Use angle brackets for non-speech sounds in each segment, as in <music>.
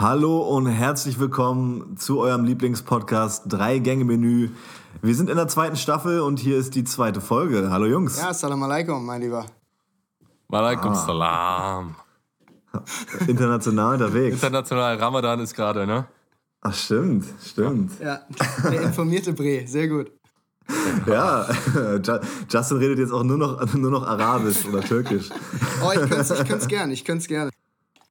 Hallo und herzlich willkommen zu eurem Lieblingspodcast Drei Gänge Menü. Wir sind in der zweiten Staffel und hier ist die zweite Folge. Hallo Jungs. Ja, Salam alaikum, mein Lieber. Walaikum ah. salam. <laughs> International unterwegs. International Ramadan ist gerade, ne? Ach, stimmt, stimmt. Ja, der informierte Bre, sehr gut. <laughs> Ja, Justin redet jetzt auch nur noch, nur noch Arabisch oder Türkisch. Oh, ich könnte es ich gern, ich könnte es gerne.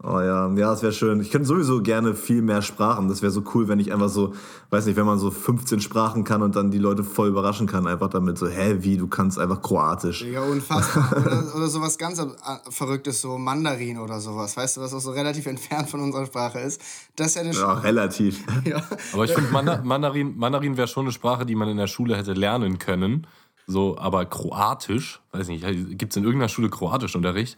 Oh ja, ja, das wäre schön. Ich könnte sowieso gerne viel mehr Sprachen. Das wäre so cool, wenn ich einfach so, weiß nicht, wenn man so 15 Sprachen kann und dann die Leute voll überraschen kann, einfach damit so, hä, wie, du kannst einfach Kroatisch. Ja, unfassbar. <laughs> oder, oder sowas ganz Verrücktes, so Mandarin oder sowas, weißt du, was auch so relativ entfernt von unserer Sprache ist. Das hätte schon. Ja, relativ. <laughs> ja. Aber ich finde, Mandarin, Mandarin wäre schon eine Sprache, die man in der Schule hätte lernen können. So, aber Kroatisch, weiß nicht, gibt es in irgendeiner Schule Kroatischunterricht?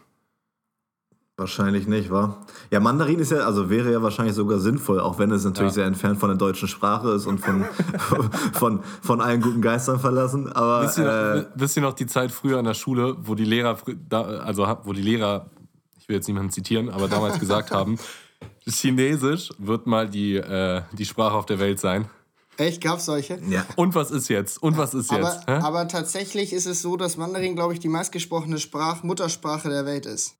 Wahrscheinlich nicht, wa? Ja, Mandarin ist ja, also wäre ja wahrscheinlich sogar sinnvoll, auch wenn es natürlich ja. sehr entfernt von der deutschen Sprache ist und von, <laughs> von, von allen guten Geistern verlassen. Aber wisst ihr, noch, äh, wisst ihr noch die Zeit früher an der Schule, wo die Lehrer, also wo die Lehrer, ich will jetzt niemanden zitieren, aber damals gesagt haben, <laughs> Chinesisch wird mal die, äh, die Sprache auf der Welt sein. Echt? Gab's solche? Ja. Und was ist jetzt? Und was ist aber, jetzt? Hä? Aber tatsächlich ist es so, dass Mandarin, glaube ich, die meistgesprochene Sprach Muttersprache der Welt ist.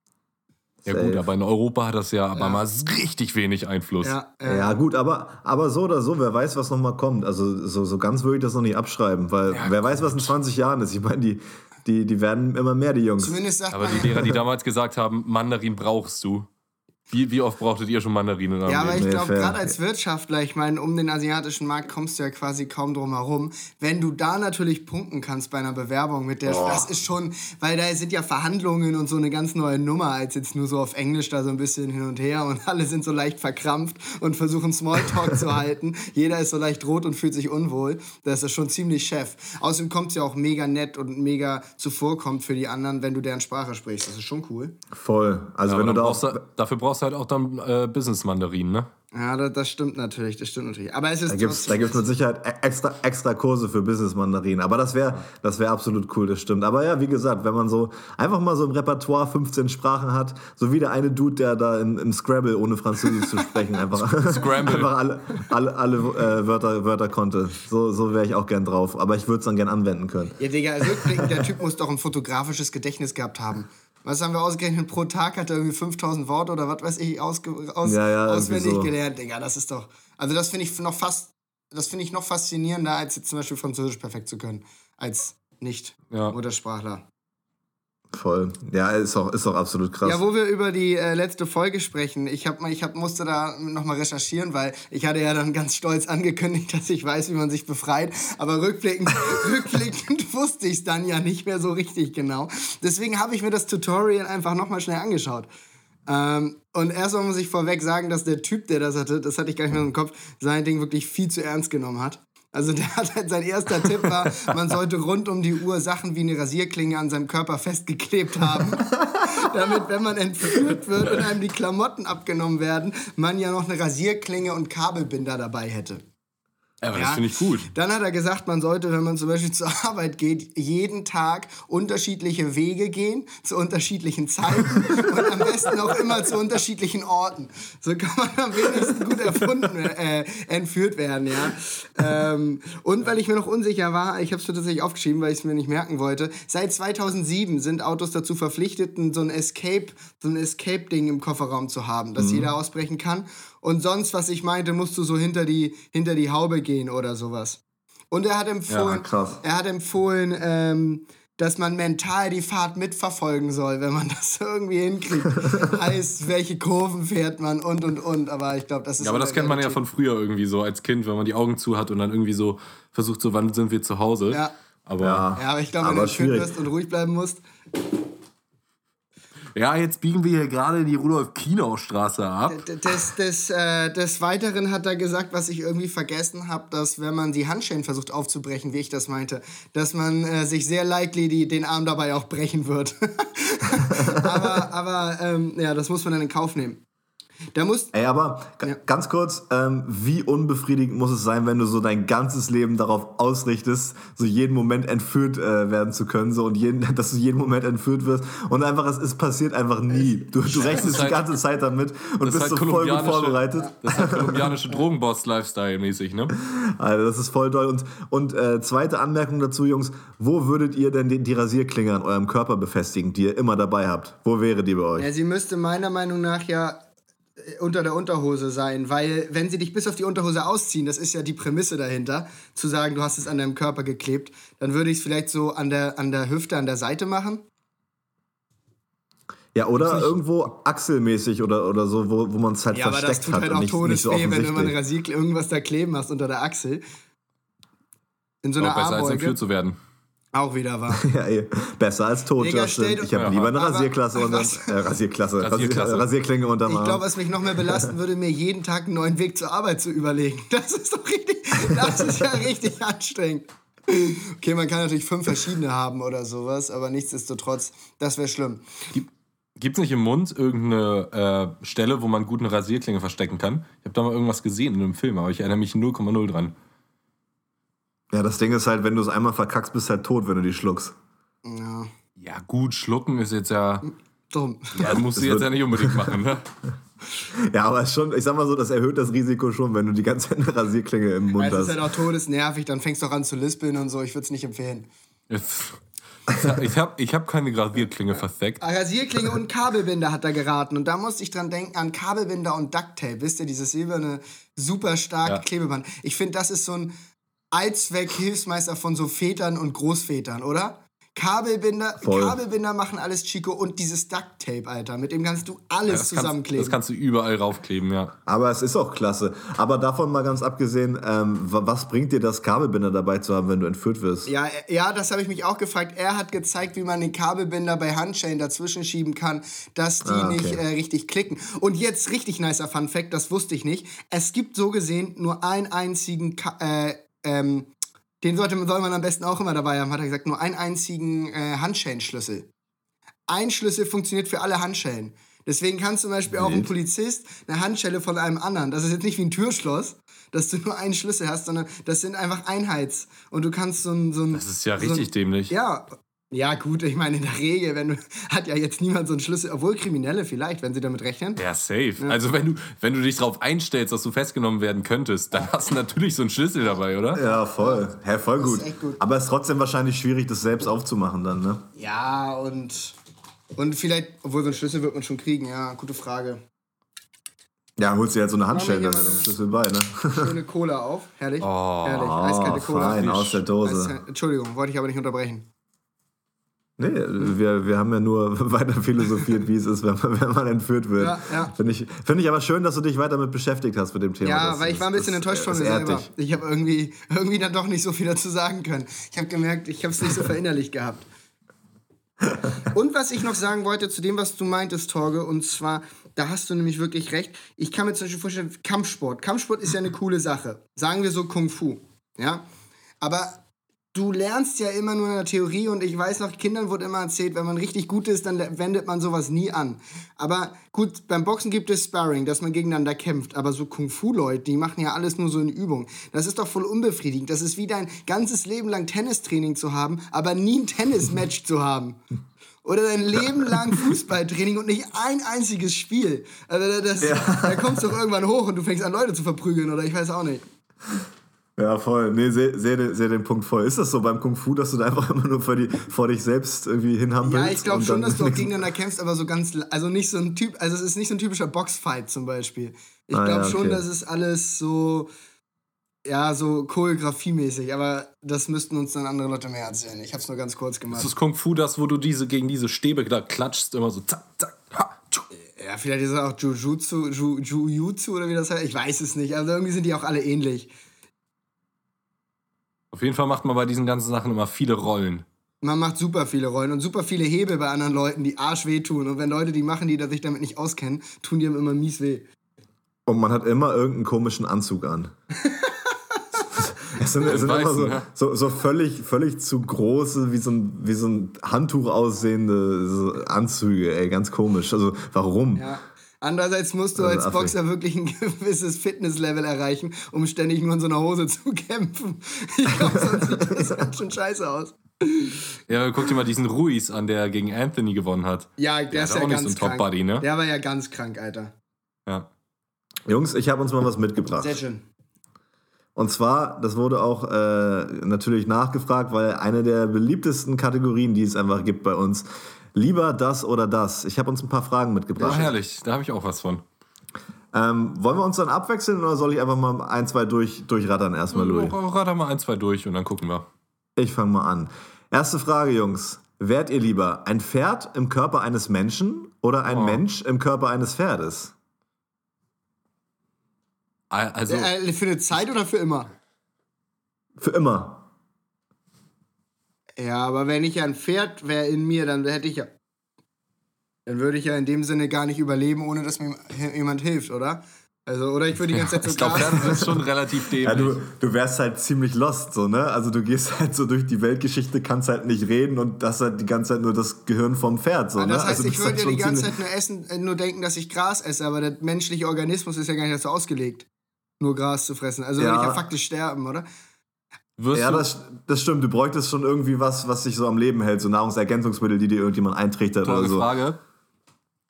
Ja Safe. gut, aber in Europa hat das ja aber ja. mal richtig wenig Einfluss. Ja, äh. ja, gut, aber, aber so oder so, wer weiß, was nochmal kommt. Also so, so ganz würde ich das noch nicht abschreiben, weil ja, wer gut. weiß, was in 20 Jahren ist. Ich meine, die, die, die werden immer mehr, die Jungs. Zumindest sagt aber die Lehrer, die damals gesagt haben, Mandarin brauchst du. Wie, wie oft brauchtet ihr schon Mandarinen? Ja, aber ich glaube, gerade als Wirtschaftler, ich meine, um den asiatischen Markt kommst du ja quasi kaum drum herum. Wenn du da natürlich punkten kannst bei einer Bewerbung mit der, oh. das ist schon, weil da sind ja Verhandlungen und so eine ganz neue Nummer, als jetzt nur so auf Englisch da so ein bisschen hin und her und <laughs> alle sind so leicht verkrampft und versuchen Smalltalk zu halten. <laughs> Jeder ist so leicht rot und fühlt sich unwohl. Das ist schon ziemlich Chef. Außerdem kommt es ja auch mega nett und mega zuvorkommt für die anderen, wenn du deren Sprache sprichst. Das ist schon cool. Voll. Also ja, wenn du da auch, dafür brauchst brauchst halt auch dann äh, Business-Mandarinen, ne? Ja, das, das, stimmt natürlich, das stimmt natürlich. Aber es ist da gibt es mit Sicherheit e-, extra, extra Kurse für Business-Mandarinen. Aber das wäre das wär absolut cool, das stimmt. Aber ja, wie gesagt, wenn man so einfach mal so im Repertoire 15 Sprachen hat, so wie der eine Dude, der da in, im Scrabble, ohne Französisch zu sprechen, <laughs> einfach, einfach alle, alle, alle äh, Wörter, Wörter konnte. So, so wäre ich auch gern drauf. Aber ich würde es dann gern anwenden können. Ja, Digga, rückblickend, der Typ muss doch ein fotografisches Gedächtnis gehabt haben. Was haben wir ausgerechnet? Pro Tag hat er irgendwie 5000 Worte oder was weiß ich ausge aus ja, ja, auswendig so. gelernt. Digga, das ist doch. Also, das finde ich noch fast. Das finde ich noch faszinierender, als jetzt zum Beispiel Französisch perfekt zu können. Als Nicht-Muttersprachler. Voll. Ja, ist auch, ist auch absolut krass. Ja, wo wir über die äh, letzte Folge sprechen, ich, hab, ich hab, musste da nochmal recherchieren, weil ich hatte ja dann ganz stolz angekündigt, <laughs> dass ich weiß, wie man sich befreit. Aber rückblickend, <laughs> rückblickend wusste ich es dann ja nicht mehr so richtig genau. Deswegen habe ich mir das Tutorial einfach nochmal schnell angeschaut. Ähm, und erstmal muss ich vorweg sagen, dass der Typ, der das hatte, das hatte ich gar nicht mehr im Kopf, sein Ding wirklich viel zu ernst genommen hat. Also der hat halt sein erster Tipp war, man sollte rund um die Uhr Sachen wie eine Rasierklinge an seinem Körper festgeklebt haben. <laughs> damit, wenn man entführt wird und einem die Klamotten abgenommen werden, man ja noch eine Rasierklinge und Kabelbinder dabei hätte. Aber ja, das finde ich gut. Dann hat er gesagt, man sollte, wenn man zum Beispiel <laughs> zur Arbeit geht, jeden Tag unterschiedliche Wege gehen, zu unterschiedlichen Zeiten <laughs> und am besten auch immer zu unterschiedlichen Orten. So kann man am wenigsten gut erfunden, äh, entführt werden, ja. Ähm, und weil ich mir noch unsicher war, ich habe es tatsächlich aufgeschrieben, weil ich es mir nicht merken wollte, seit 2007 sind Autos dazu verpflichtet, so ein Escape, so ein Escape-Ding im Kofferraum zu haben, dass mhm. jeder ausbrechen kann. Und sonst, was ich meinte, musst du so hinter die, hinter die Haube gehen oder sowas. Und er hat empfohlen, ja, er hat empfohlen, ähm, dass man mental die Fahrt mitverfolgen soll, wenn man <laughs> das irgendwie hinkriegt. <laughs> heißt, welche Kurven fährt man und und und. Aber ich glaube, das ist. Ja, aber das kennt man ja von früher irgendwie so als Kind, wenn man die Augen zu hat und dann irgendwie so versucht, so wann sind wir zu Hause. Ja. Aber, ja. aber ich glaube, wenn du schwierig bist und ruhig bleiben musst. Ja, jetzt biegen wir hier gerade die Rudolf-Kinau-Straße ab. Des, des, äh, des Weiteren hat er gesagt, was ich irgendwie vergessen habe, dass wenn man die Handschellen versucht aufzubrechen, wie ich das meinte, dass man äh, sich sehr likely die, den Arm dabei auch brechen wird. <laughs> aber aber ähm, ja, das muss man dann in Kauf nehmen. Da muss, Ey, aber g- ganz kurz, ähm, wie unbefriedigend muss es sein, wenn du so dein ganzes Leben darauf ausrichtest, so jeden Moment entführt äh, werden zu können, so und jeden, <laughs> dass du jeden Moment entführt wirst und einfach es, es passiert einfach nie. Du, du rechnest die halt- ganze Zeit damit und bist halt so voll gut kolumbianische- vorbereitet. Das ist halt kolumbianische <laughs> Drogenboss-Lifestyle mäßig, ne? Alter, das ist voll toll. Und, und äh, zweite Anmerkung dazu, Jungs, wo würdet ihr denn die, die Rasierklinge an eurem Körper befestigen, die ihr immer dabei habt? Wo wäre die bei euch? ja, sie müsste meiner Meinung nach ja unter der Unterhose sein, weil wenn sie dich bis auf die Unterhose ausziehen, das ist ja die Prämisse dahinter, zu sagen, du hast es an deinem Körper geklebt, dann würde ich es vielleicht so an der, an der Hüfte, an der Seite machen. Ja, oder irgendwo achselmäßig oder, oder so, wo, wo man es halt Ja, aber versteckt das tut hat halt auch nicht, nicht so Todesweh, wenn du mal eine offensichtlich. Rasierklinge irgendwas da kleben hast unter der Achsel. In so einer Auch besser als Armbeuge. entführt zu werden. Auch wieder wahr. <laughs> Ja, ey, besser als tot, Digga, stell- Ich habe Ja. lieber eine Rasierklasse und äh, Rasierklasse, <laughs> Rasierklasse. Rasier, Rasierklinge unterm Ich glaube, was mich noch mehr belasten würde, mir jeden Tag einen neuen Weg zur Arbeit zu überlegen. <laughs> Das ist doch richtig, das ist ja richtig anstrengend. Okay, man kann natürlich fünf verschiedene haben oder sowas, aber nichtsdestotrotz, das wäre schlimm. Gibt es nicht im Mund irgendeine äh, Stelle, wo man gut eine Rasierklinge verstecken kann? Ich habe da mal irgendwas gesehen in einem Film, aber ich erinnere mich 0,0 dran. Ja, das Ding ist halt, wenn du es einmal verkackst, bist du halt tot, wenn du die schluckst. Ja, Ja, gut, schlucken ist jetzt ja. dumm. Ja, musst du <laughs> Das jetzt wird- ja nicht unbedingt machen, ne? <laughs> Ja, aber es ist schon, ich sag mal so, das erhöht das Risiko schon, wenn du die ganze Zeit eine Rasierklinge im Mund ist hast. halt auch todesnervig, dann fängst du auch an zu lispeln und so. Ich würde es nicht empfehlen. Jetzt, ich habe ich hab keine Rasierklinge versteckt. Ah, Rasierklinge und Kabelbinder hat er geraten. Und da musste ich dran denken an Kabelbinder und Ducktape. Wisst ihr, dieses silberne, super starke Ja. Klebeband. Ich finde, das ist so ein Allzweck-Hilfsmeister von so Vätern und Großvätern, oder? Kabelbinder, Voll. Kabelbinder machen alles Chico und dieses Ducktape, Alter. Mit dem kannst du alles Das kannst, zusammenkleben. das kannst du überall raufkleben, ja. Aber es ist auch klasse. Aber davon mal ganz abgesehen, ähm, wa- was bringt dir das Kabelbinder dabei zu haben, wenn du entführt wirst? Ja, äh, ja, das habe ich mich auch gefragt. Er hat gezeigt, wie man den Kabelbinder bei Handschellen dazwischen schieben kann, dass die Ah, okay. nicht äh, richtig klicken. Und jetzt richtig nicer Fun Fact, das wusste ich nicht. Es gibt so gesehen nur einen einzigen, Ka äh, ähm, den sollte, soll man am besten auch immer dabei haben, hat er gesagt, nur einen einzigen äh, Handschellenschlüssel. Ein Schlüssel funktioniert für alle Handschellen. Deswegen kann zum Beispiel auch ein Wild. Polizist eine Handschelle von einem anderen. Das ist jetzt nicht wie ein Türschloss, dass du nur einen Schlüssel hast, sondern das sind einfach Einheits. Und du kannst so ein. So ein Das ist ja so richtig ein, dämlich. Ja. Ja, gut, ich meine, in der Regel, wenn du, <laughs> hat ja jetzt niemand so einen Schlüssel, obwohl Kriminelle vielleicht, wenn sie damit rechnen. Ja, safe. Also wenn du, wenn du dich darauf einstellst, dass du festgenommen werden könntest, dann hast du natürlich so einen Schlüssel dabei, oder? Ja, voll. Hä, voll gut. echt gut. Aber es ist trotzdem wahrscheinlich schwierig, das selbst aufzumachen dann, ne? Ja, und. Und vielleicht, obwohl so einen Schlüssel wird man schon kriegen, ja, gute Frage. Ja, holst dir halt so eine Handschelle, hier dann mal ist eine- der Schlüssel bei, ne? <laughs> Schöne Cola auf. Herrlich. Oh, Herrlich. Eiskalte Cola. fein, aus der Dose. Eiskal- Entschuldigung, wollte ich aber nicht unterbrechen. Nee, wir, wir haben ja nur <laughs> weiter philosophiert, wie es ist, wenn man, wenn man entführt wird. Ja, ja. Finde ich, find ich aber schön, dass du dich weiter mit beschäftigt hast mit dem Thema. Ja, Das- weil ich war ein das- bisschen enttäuscht von das mir selber. dich. Ich habe irgendwie, irgendwie dann doch nicht so viel dazu sagen können. Ich habe gemerkt, ich habe es nicht so verinnerlicht gehabt. Und was ich noch sagen wollte zu dem, was du meintest, Torge, und zwar, da hast du nämlich wirklich recht. Ich kann mir zum Beispiel vorstellen, Kampfsport. Kampfsport ist ja eine coole Sache. Sagen wir so Kung Fu. Ja? Aber du lernst ja immer nur in der Theorie und ich weiß noch, Kindern wurde immer erzählt, wenn man richtig gut ist, dann wendet man sowas nie an. Aber gut, beim Boxen gibt es Sparring, dass man gegeneinander kämpft. Aber so Kung-Fu-Leute, die machen ja alles nur so in Übung. Das ist doch voll unbefriedigend. Das ist wie dein ganzes Leben lang Tennistraining zu haben, aber nie ein Tennismatch zu haben. Oder dein Leben lang Fußballtraining und nicht ein einziges Spiel. Also das, da kommst du doch irgendwann hoch und du fängst an, Leute zu verprügeln oder ich weiß auch nicht. Ja, voll. Nee, sehe seh, den- seh den Punkt voll. Ist das so beim Kung Fu, dass du da einfach immer nur vor, die, vor dich selbst irgendwie hinhampelst? Ja, ich glaube schon, dass du auch <laughs> gegeneinander kämpfst, aber so ganz, also nicht so ein Typ, also es ist nicht so ein typischer Boxfight zum Beispiel. Ich Ah, glaube ja, schon, okay. dass es alles so, ja, so choreografiemäßig, aber das müssten uns dann andere Leute mehr erzählen. Ich habe es nur ganz kurz gemacht. Das ist Kung Fu das, wo du diese gegen diese Stäbe da klatschst, immer so zack, zack, ha, tschu. Ja, vielleicht ist es auch Jujutsu, Ju- Jujutsu oder wie das heißt. Ich weiß es nicht. Also irgendwie sind die auch alle ähnlich. Auf jeden Fall macht man bei diesen ganzen Sachen immer viele Rollen. Man macht super viele Rollen und super viele Hebel bei anderen Leuten, die arsch wehtun. Und wenn Leute die machen, die da sich damit nicht auskennen, tun die ihm immer mies weh. Und man hat immer irgendeinen komischen Anzug an. Es sind, es sind Weißen, immer so, ne? so, so völlig, völlig zu große, wie so ein, wie so ein Handtuch aussehende so Anzüge, ey, ganz komisch. Also, warum? Ja. Andererseits musst du Also als Affe. Boxer wirklich ein <laughs> gewisses Fitnesslevel erreichen, um ständig nur in so einer Hose zu <laughs> kämpfen. Ich glaube, sonst sieht das <laughs> ganz schön scheiße aus. Ja, guck dir mal diesen Ruiz an, der gegen Anthony gewonnen hat. Ja, der, ist hat ja auch nicht ganz so krank. Top-Buddy, ne? Der war ja ganz krank, Alter. Ja. Jungs, ich habe uns mal was mitgebracht. Sehr schön. Und zwar, das wurde auch äh, natürlich nachgefragt, weil eine der beliebtesten Kategorien, die es einfach gibt bei uns, lieber das oder das. Ich habe uns ein paar Fragen Oh, mitgebracht. herrlich, da habe ich auch was von. Ähm, wollen wir uns dann abwechseln oder soll ich einfach mal ein, zwei durch, durchrattern erstmal, Louis? Rat mal ein, zwei durch und dann gucken wir. Ich fange mal an. Erste Frage, Jungs. Wärt ihr lieber ein Pferd im Körper eines Menschen oder ein Oh. Mensch im Körper eines Pferdes? Also, Äh, für eine Zeit oder für immer? Für immer. Ja, aber wenn ich ja ein Pferd wäre in mir, dann hätte ich ja. Dann würde ich ja in dem Sinne gar nicht überleben, ohne dass mir jemand hilft, oder? Also, oder ich würde die ganze Zeit <laughs> so ich glaube, Pferde sind schon relativ dämlich. Ja, du, du wärst halt ziemlich lost, so, ne? Also du gehst halt so durch die Weltgeschichte, kannst halt nicht reden und das halt die ganze Zeit nur das Gehirn vom Pferd, so, ne? Das heißt, also ich bist würde halt ja die ganze Zeit nur essen, äh, nur denken, dass ich Gras esse, aber der menschliche Organismus ist ja gar nicht dazu ausgelegt, nur Gras zu fressen. Also würde Ja. ich ja faktisch sterben, oder? Wirst Ja, du, das, das stimmt. Du bräuchtest schon irgendwie was, was dich so am Leben hält, so Nahrungsergänzungsmittel, die dir irgendjemand eintrichtert Tolle oder so. Frage.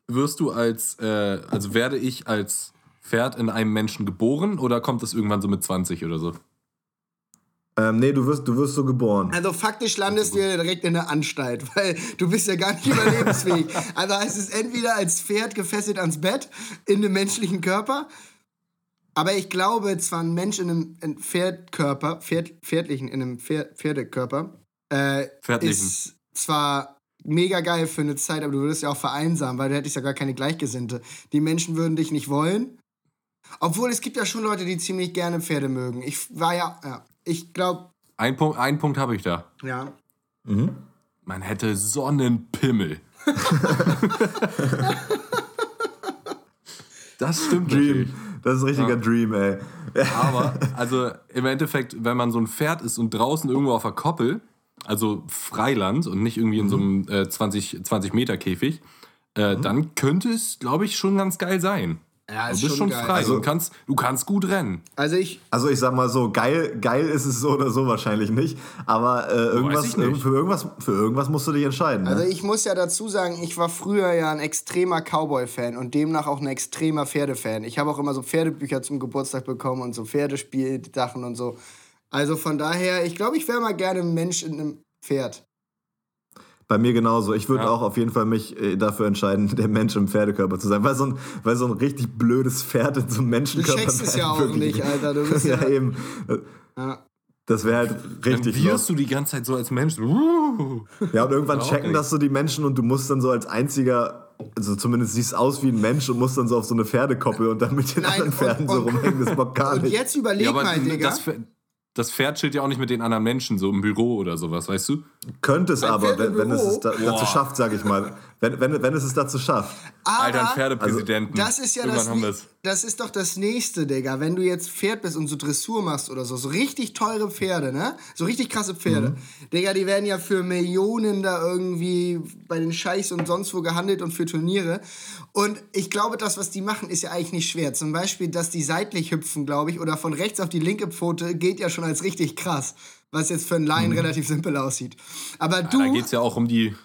Wirst du als, äh, also werde ich als Pferd in einem Menschen geboren oder kommt das irgendwann so mit 20 oder so? Ähm, nee, du wirst, du wirst so geboren. Also faktisch landest du ja direkt in der Anstalt, <laughs> weil du bist ja gar nicht überlebensfähig. <laughs> Also heißt es entweder als Pferd gefesselt ans Bett in einem menschlichen Körper, aber ich glaube, zwar ein Mensch in einem in Pferdkörper, Pferd, pferdlichen, in einem Pferd, Pferdekörper, äh, Pferdlichen. ist zwar mega geil für eine Zeit, aber du würdest ja auch vereinsamen, weil du hättest ja gar keine Gleichgesinnte. Die Menschen würden dich nicht wollen. Obwohl es gibt ja schon Leute, die ziemlich gerne Pferde mögen. Ich war ja, ja ich glaube, Ein Punkt, einen Punkt habe ich da. ja. Man hätte Sonnenpimmel. <laughs> das stimmt natürlich. Das ist ein richtiger Dream, ey. Aber, <laughs> also im Endeffekt, wenn man so ein Pferd ist und draußen irgendwo auf der Koppel, also Freiland und nicht irgendwie in so einem äh, 20, 20 Meter Käfig, äh, dann könnte es, glaube ich, schon ganz geil sein. Ja, Du ist bist schon schon geil. frei. Also- du, kannst, du kannst gut rennen. Also ich, Also ich sag mal so, geil, geil ist es so oder so wahrscheinlich nicht. Aber äh, irgendwas, ich nicht. Für, irgendwas, für irgendwas musst du dich entscheiden. Ne? also ich muss ja dazu sagen, ich war früher ja ein extremer Cowboy-Fan und demnach auch ein extremer Pferdefan. Ich habe auch immer so Pferdebücher zum Geburtstag bekommen und so Pferdespielsachen und so. Also von daher, ich glaube, ich wäre mal gerne ein Mensch in einem Pferd. Bei mir genauso. Ich würde Ja. auch auf jeden Fall mich äh, dafür entscheiden, <laughs> der Mensch im Pferdekörper zu sein. Weil so ein, weil so ein richtig blödes Pferd in so einem Du Menschenkörper checkst <laughs> es wäre ja auch wirklich- nicht, Alter. Du bist <laughs> ja, ja, eben. ja. Das wäre halt Dann richtig wirst lost. du die ganze Zeit so als Mensch. Ja, und irgendwann checken das so die Menschen und du musst dann so als einziger, also zumindest siehst aus wie ein Mensch und musst dann so auf so eine Pferdekoppel und dann mit den Nein, anderen Pferden und- so und- rumhängen. Das bockt gar Und nicht. jetzt überleg Ja, mal, Digga. das, das Pferd chillt ja auch nicht mit den anderen Menschen, so im Büro oder sowas, weißt du? Könnte es aber, Pferd im wenn, wenn es es da, dazu schafft, sag ich mal. Wenn, wenn, wenn es es dazu schafft. Aber Alter, ein Pferdepräsidenten. Das ist ja Irgendwann das, haben wir's. Das ist doch das nächste, Digga. Wenn du jetzt Pferd bist und so Dressur machst oder so, so richtig teure Pferde, ne? So richtig krasse Pferde. Digga, die werden ja für Millionen da irgendwie bei den Scheichs und sonst wo gehandelt und für Turniere. Und ich glaube, das, was die machen, ist ja eigentlich nicht schwer. Zum Beispiel, dass die seitlich hüpfen, glaube ich, oder von rechts auf die linke Pfote, geht ja schon als richtig krass. Was jetzt für einen Laien relativ simpel aussieht. Aber du. Da geht's ja auch um die.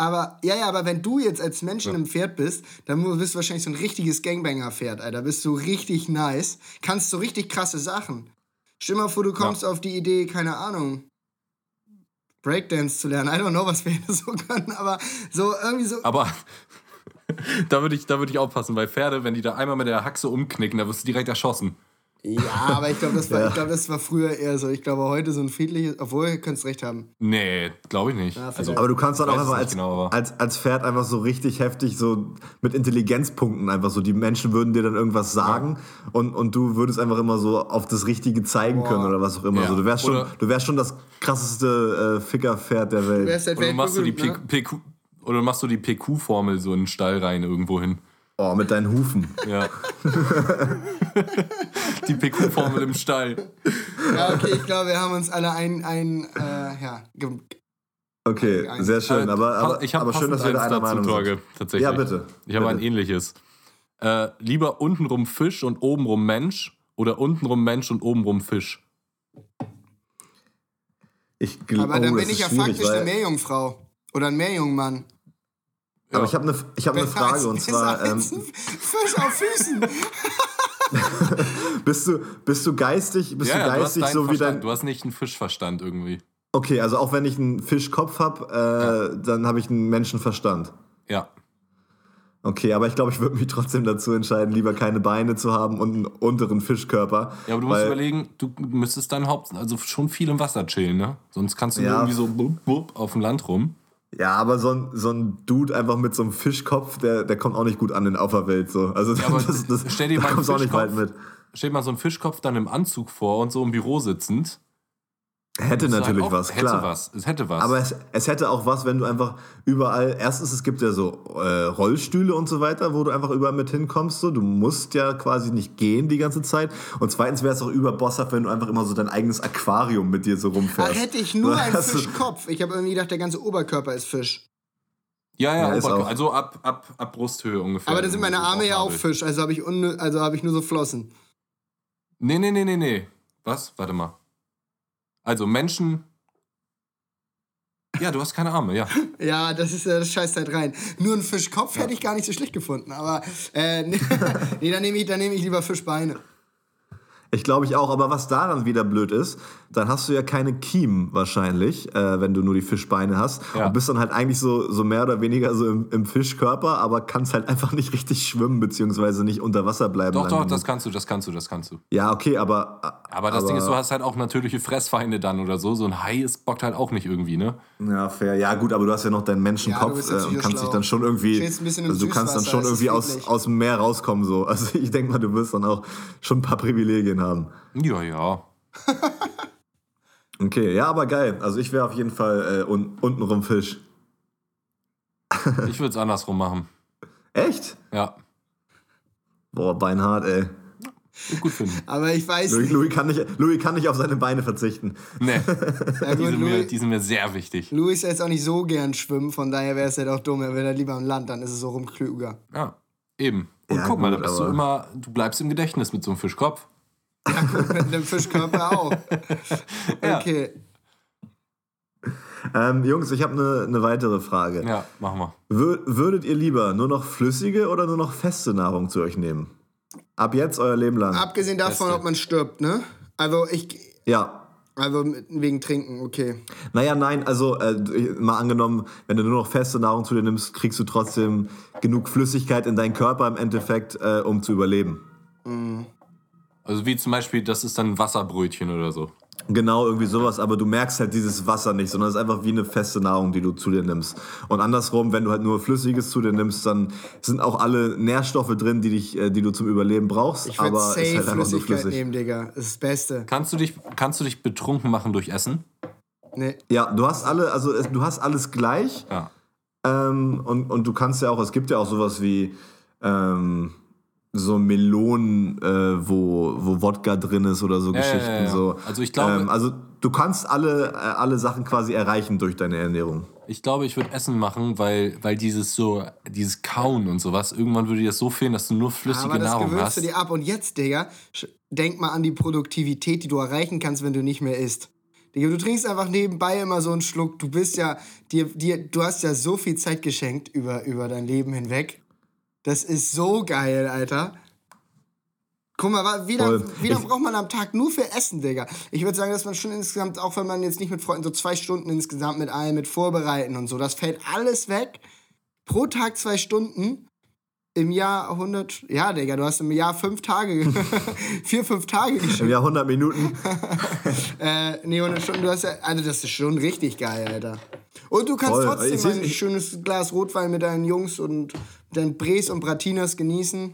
Aber, ja, ja, aber wenn du jetzt als Mensch in einem Pferd bist, dann bist du wahrscheinlich so ein richtiges Gangbanger-Pferd, Alter. Bist du richtig nice. Kannst so richtig krasse Sachen. Stell dir mal vor, du kommst auf die Idee, keine Ahnung, Breakdance zu lernen. I don't know, was Pferde <laughs> so können, aber so irgendwie so. Aber <laughs> da würde ich, da würd ich aufpassen, weil Pferde, wenn die da einmal mit der Haxe umknicken, da wirst du direkt erschossen. Ja, aber ich glaube, das, war- <laughs> ich glaub, das war früher eher so. Ich glaube, heute so ein friedliches, obwohl, ihr könnt recht haben. Nee, glaube ich nicht. Ja, also, Aber du kannst dann auch einfach als, genau, als, als Pferd einfach so richtig heftig so mit Intelligenzpunkten einfach so. Die Menschen würden dir dann irgendwas sagen und, und du würdest einfach immer so auf das Richtige zeigen können oder was auch immer. Ja. So, du, wärst schon, Oder- du wärst schon das krasseste äh, Fickerpferd der Welt. Wer ist der oder machst du die P PQ, oder machst du die PQ-Formel so in den Stall rein irgendwo hin? Oh, mit deinen Hufen. Ja. <laughs> die PQ-Formel im Stall. Ja, okay, ich glaube, wir haben uns alle ein, ein äh, ja, Okay, sehr schön. Äh, Aber, aber, ich habe aber schön, dass wir da einer Meinung Torge, sind. tatsächlich. Ja, bitte. Ich habe ein ähnliches. Äh, lieber untenrum Fisch und obenrum Mensch oder untenrum Mensch und obenrum Fisch? Ich gl- Aber oh, dann das bin ich ja faktisch eine Meerjungfrau. Oder ein Meerjungmann. Aber ich habe eine ich hab ne Besser Frage und zwar, ähm, Fisch auf Füßen. <laughs> bist du, bist du geistig, bist du du hast geistig deinen so wie Verstand. dein. Du hast nicht einen Fischverstand irgendwie. Okay, also auch wenn ich einen Fischkopf habe, äh, dann habe ich einen Menschenverstand. Ja. Okay, aber ich glaube, ich würde mich trotzdem dazu entscheiden, lieber keine Beine zu haben und einen unteren Fischkörper. Ja, aber du musst überlegen, du müsstest dann Haupt, also schon viel im Wasser chillen, ne? Sonst kannst du nur Ja. irgendwie so blub, blub auf dem Land rum. Ja, aber so ein, so ein Dude einfach mit so einem Fischkopf, der, der kommt auch nicht gut an in der Welt. So. Also aber das, das, stell dir da mal kommst auch nicht weit mit. Stell dir mal so einen Fischkopf dann im Anzug vor und so im Büro sitzend. Hätte natürlich auch- was, hätte klar. was. Es hätte was. Aber es, es hätte auch was, wenn du einfach überall, erstens, es gibt ja so äh, Rollstühle und so weiter, wo du einfach überall mit hinkommst. So. Du musst ja quasi nicht gehen die ganze Zeit. Und zweitens wäre es auch überbosshaft, wenn du einfach immer so dein eigenes Aquarium mit dir so Da rumfährst. hätte ich nur <laughs> einen Fischkopf. Ich habe irgendwie gedacht, der ganze Oberkörper ist Fisch. ja, ja, Ja, ist Oberkörper, auch- also ab, ab, ab Brusthöhe ungefähr. Aber dann sind meine Arme ja auch. Fisch, also habe ich, also hab ich nur so Flossen. Nee, nee, nee, nee, nee. Was? Warte mal. Also Menschen. Ja, du hast keine Arme, ja. <laughs> Ja, das ist ja das scheißt halt rein. Nur einen Fischkopf hätte ich gar nicht so schlecht gefunden, aber äh, nee, <laughs> nee, dann nehme ich, dann nehm ich lieber Fischbeine. Ich glaube ich auch, aber was daran wieder blöd ist, dann hast du ja keine Kiemen wahrscheinlich, äh, wenn du nur die Fischbeine hast. Ja. Und bist dann halt eigentlich so, so mehr oder weniger so im, im Fischkörper, aber kannst halt einfach nicht richtig schwimmen, beziehungsweise nicht unter Wasser bleiben. Doch, doch, genug. das kannst du, das kannst du, das kannst du. Ja, okay, aber. Aber das Ding ist, du hast halt auch natürliche Fressfeinde dann oder so. So ein Hai ist bockt halt auch nicht irgendwie, ne? Ja, fair. Ja, gut, aber du hast ja noch deinen Menschenkopf ja äh, und kannst psychoschlau. dich dann schon irgendwie. Chillst ein bisschen im also du kannst dann schon irgendwie aus, aus dem Meer rauskommen, so. Also ich denke mal, du wirst dann auch schon ein paar Privilegien haben. Ja, ja. <laughs> Okay, ja, aber geil. Also ich wäre auf jeden Fall äh, un untenrum Fisch. Ich würde es andersrum machen. Echt? Ja. Boah, beinhart, ey. Gut finden. Aber ich weiß Louis, nicht. Louis, kann nicht, Louis kann nicht auf seine Beine verzichten. Nee, <laughs> Ja, die sind, mir, die sind mir sehr wichtig. Louis ist ja jetzt auch nicht so gern schwimmen, von daher wäre es ja doch dumm. Er wäre lieber am Land, dann ist es so rumklüger. Ja, eben. Und Ja, guck mal, gut, da bist du immer, du bleibst im Gedächtnis mit so einem Fischkopf. Mit einem Fischkörper auch. <laughs> Ja. Okay. Ähm, Jungs, ich habe eine ne weitere Frage. Ja, machen wir. Wür würdet ihr lieber nur noch flüssige oder nur noch feste Nahrung zu euch nehmen? Ab jetzt euer Leben lang. Abgesehen davon, Beste. ob man stirbt, ne? Also ich. Ja. Also wegen Trinken, okay. Naja, nein, also äh, mal angenommen, wenn du nur noch feste Nahrung zu dir nimmst, kriegst du trotzdem genug Flüssigkeit in deinen Körper im Endeffekt, äh, um zu überleben. Also wie zum Beispiel, das ist dann ein Wasserbrötchen oder so. Genau, irgendwie sowas, aber du merkst halt dieses Wasser nicht, sondern es ist einfach wie eine feste Nahrung, die du zu dir nimmst. Und andersrum, wenn du halt nur Flüssiges zu dir nimmst, dann sind auch alle Nährstoffe drin, die, dich, äh, die du zum Überleben brauchst, Ich würde aber es safe ist halt einfach nur Flüssigkeit flüssig. nehmen, Digga. Das ist das Beste. Kannst du dich, kannst du dich betrunken machen durch Essen? Nee. Ja, du hast alle, also du hast alles gleich Ja. ähm, und, und du kannst ja auch, es gibt ja auch sowas wie ähm, so Melonen, äh, wo, wo Wodka drin ist oder so Ja, Geschichten. ja, ja. So. Also ich glaube- ähm, also du kannst alle, äh, alle Sachen quasi erreichen durch deine Ernährung. Ich glaube, ich würde Essen machen, weil, weil dieses so, dieses Kauen und sowas, irgendwann würde dir das so fehlen, dass du nur flüssige Aber das Nahrung gewöhnst hast. du dir ab. Und jetzt, Digga, denk mal an die Produktivität, die du erreichen kannst, wenn du nicht mehr isst. Digga, du trinkst einfach nebenbei immer so einen Schluck. Du bist ja, dir, dir, du hast ja so viel Zeit geschenkt über, über dein Leben hinweg. Das ist so geil, Alter. Guck mal, wie lange lang braucht man am Tag nur für Essen, Digga? Ich würde sagen, dass man schon insgesamt, auch wenn man jetzt nicht mit Freunden, so zwei Stunden insgesamt mit allem, mit Vorbereiten und so, das fällt alles weg. Pro Tag zwei Stunden. Im Jahr 100, ja, Digga, du hast im Jahr fünf Tage, <laughs> <laughs> vier, fünf Tage Im geschafft. Jahr 100 Minuten. <laughs> Äh, nee, 100 Stunden, du hast ja, also das ist schon richtig geil, Alter. Und du kannst Voll. trotzdem Ich ein schönes Glas Rotwein mit deinen Jungs und deinen Bres und Bratinas genießen.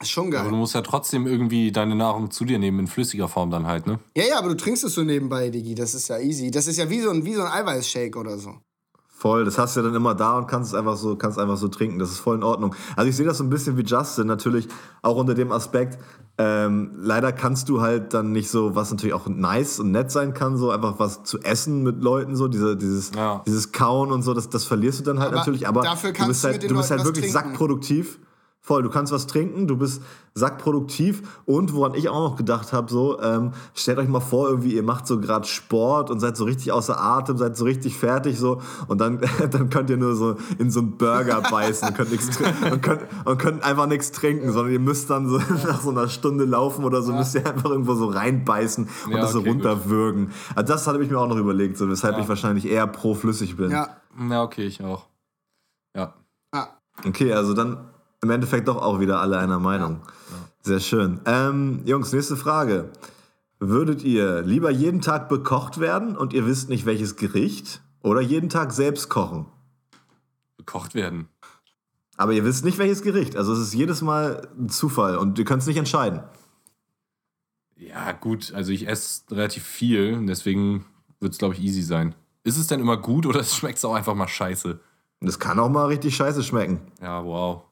Ist schon Aber du geil. musst ja trotzdem irgendwie deine Nahrung zu dir nehmen, in flüssiger Form dann halt, ne? Ja, ja, aber du trinkst es so nebenbei, Digi, das ist ja easy. Das ist ja wie so ein, wie so ein Eiweißshake oder so. Voll, das hast du ja dann immer da und kannst es einfach so, kannst einfach so trinken. Das ist voll in Ordnung. Also ich sehe das so ein bisschen wie Justin, natürlich auch unter dem Aspekt. Ähm, leider kannst du halt dann nicht so, was natürlich auch nice und nett sein kann, so einfach was zu essen mit Leuten, so diese, dieses, Ja. dieses Kauen und so, das, das verlierst du dann halt Aber natürlich. Aber dafür du bist halt, du bist halt wirklich sackproduktiv. Voll, du kannst was trinken, du bist sackproduktiv und woran ich auch noch gedacht habe, so, ähm, stellt euch mal vor, irgendwie ihr macht so gerade Sport und seid so richtig außer Atem, seid so richtig fertig so und dann, <laughs> dann könnt ihr nur so in so einen Burger beißen und könnt, nix, und könnt, und könnt einfach nichts trinken, sondern ihr müsst dann so <laughs> nach so einer Stunde laufen oder so, müsst ihr einfach irgendwo so reinbeißen und Ja, das so okay, gut. runterwürgen. Also das habe ich mir auch noch überlegt, so, weshalb ich wahrscheinlich eher pro flüssig bin. Ja. Na, okay, ich auch. Ja. Ah. Okay, also dann im Endeffekt doch auch wieder alle einer Meinung. Sehr schön. Ähm, Jungs, nächste Frage. Würdet ihr lieber jeden Tag bekocht werden und ihr wisst nicht welches Gericht oder jeden Tag selbst kochen? Bekocht werden. Aber ihr wisst nicht welches Gericht. Also es ist jedes Mal ein Zufall und ihr könnt es nicht entscheiden. Ja, gut, also ich esse relativ viel, deswegen wird es, glaube ich, easy sein. Ist es denn immer gut oder <laughs> schmeckt es auch einfach mal scheiße? Es kann auch mal richtig scheiße schmecken. Ja, wow.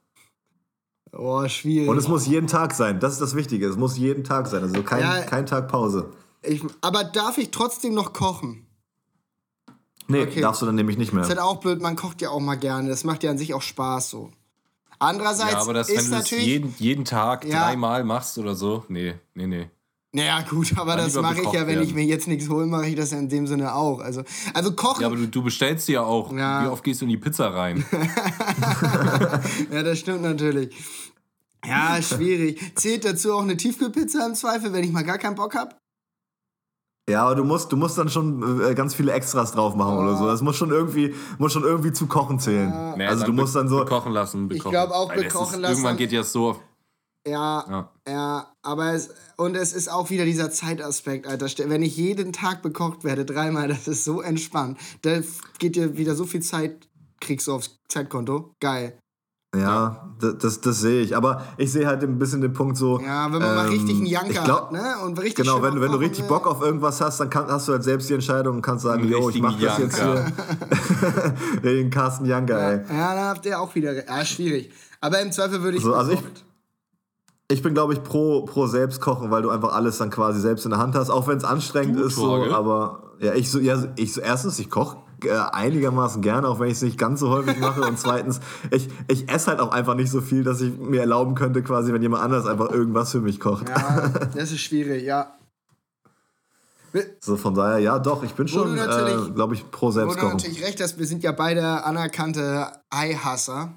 Oh, schwierig. Und es muss jeden Tag sein. Das ist das Wichtige. Es muss jeden Tag sein. Also kein, Ja. kein Tag Pause. ich, aber darf ich trotzdem noch kochen? Nee, Okay. darfst du dann nämlich nicht mehr. Ist halt auch blöd, man kocht ja auch mal gerne. Das macht ja an sich auch Spaß so. Andererseits Ja, aber das, ist wenn du das natürlich. jeden, jeden Tag Ja. dreimal machst oder so, nee, nee, nee. Naja, gut, aber das mache ich ja, wenn ich werden. mir jetzt nichts hole, mache ich das ja in dem Sinne auch. Also, also kochen. Ja, aber du, du bestellst ja auch. Ja. Wie oft gehst du in die Pizza rein? <laughs> Ja, das stimmt natürlich. Ja, schwierig. Zählt dazu auch eine Tiefkühlpizza im Zweifel, wenn ich mal gar keinen Bock habe? Ja, aber du musst, du musst dann schon äh, ganz viele Extras drauf machen oder so. Das muss schon irgendwie, muss schon irgendwie zu kochen zählen. Nee, also du musst dann so. Bekochen lassen, bekochen. glaub auch Weil bekochen ist, lassen. Irgendwann geht ja so auf. Ja, Ja. ja, aber es, und es ist auch wieder dieser Zeitaspekt, Alter. Wenn ich jeden Tag bekocht werde, dreimal, <laughs> das ist so entspannt. Da geht dir wieder so viel Zeit, kriegst du aufs Zeitkonto. Geil. Ja, das, das, das sehe ich. Aber ich sehe halt ein bisschen den Punkt so. Ja, wenn man mal richtig einen ich Janker glaub- hat, ne? Und richtig Genau, wenn, du- wenn du richtig will. Bock auf irgendwas hast, dann kann, hast du halt selbst die Entscheidung und kannst sagen, yo, ich mach das jetzt hier. <laughs> Den Carsten Janker, ey. Ja, da habt ihr auch wieder. Ja, schwierig. Aber im Zweifel würde ich. So, also ich- bekocht. Ich bin, glaube ich, pro, pro Selbstkochen, weil du einfach alles dann quasi selbst in der Hand hast, auch wenn es anstrengend Du, ist. So, aber ja, ich so, ja, ich so, erstens, ich koche äh, einigermaßen gerne, auch wenn ich es nicht ganz so häufig mache. Und zweitens, ich, ich esse halt auch einfach nicht so viel, dass ich mir erlauben könnte, quasi, wenn jemand anders einfach irgendwas für mich kocht. Ja, das ist schwierig, ja. <laughs> So von daher, ja, doch, ich bin schon, äh, glaube ich, pro Wo du Selbstkochen. natürlich recht hast, wir sind ja beide anerkannte Eihasser.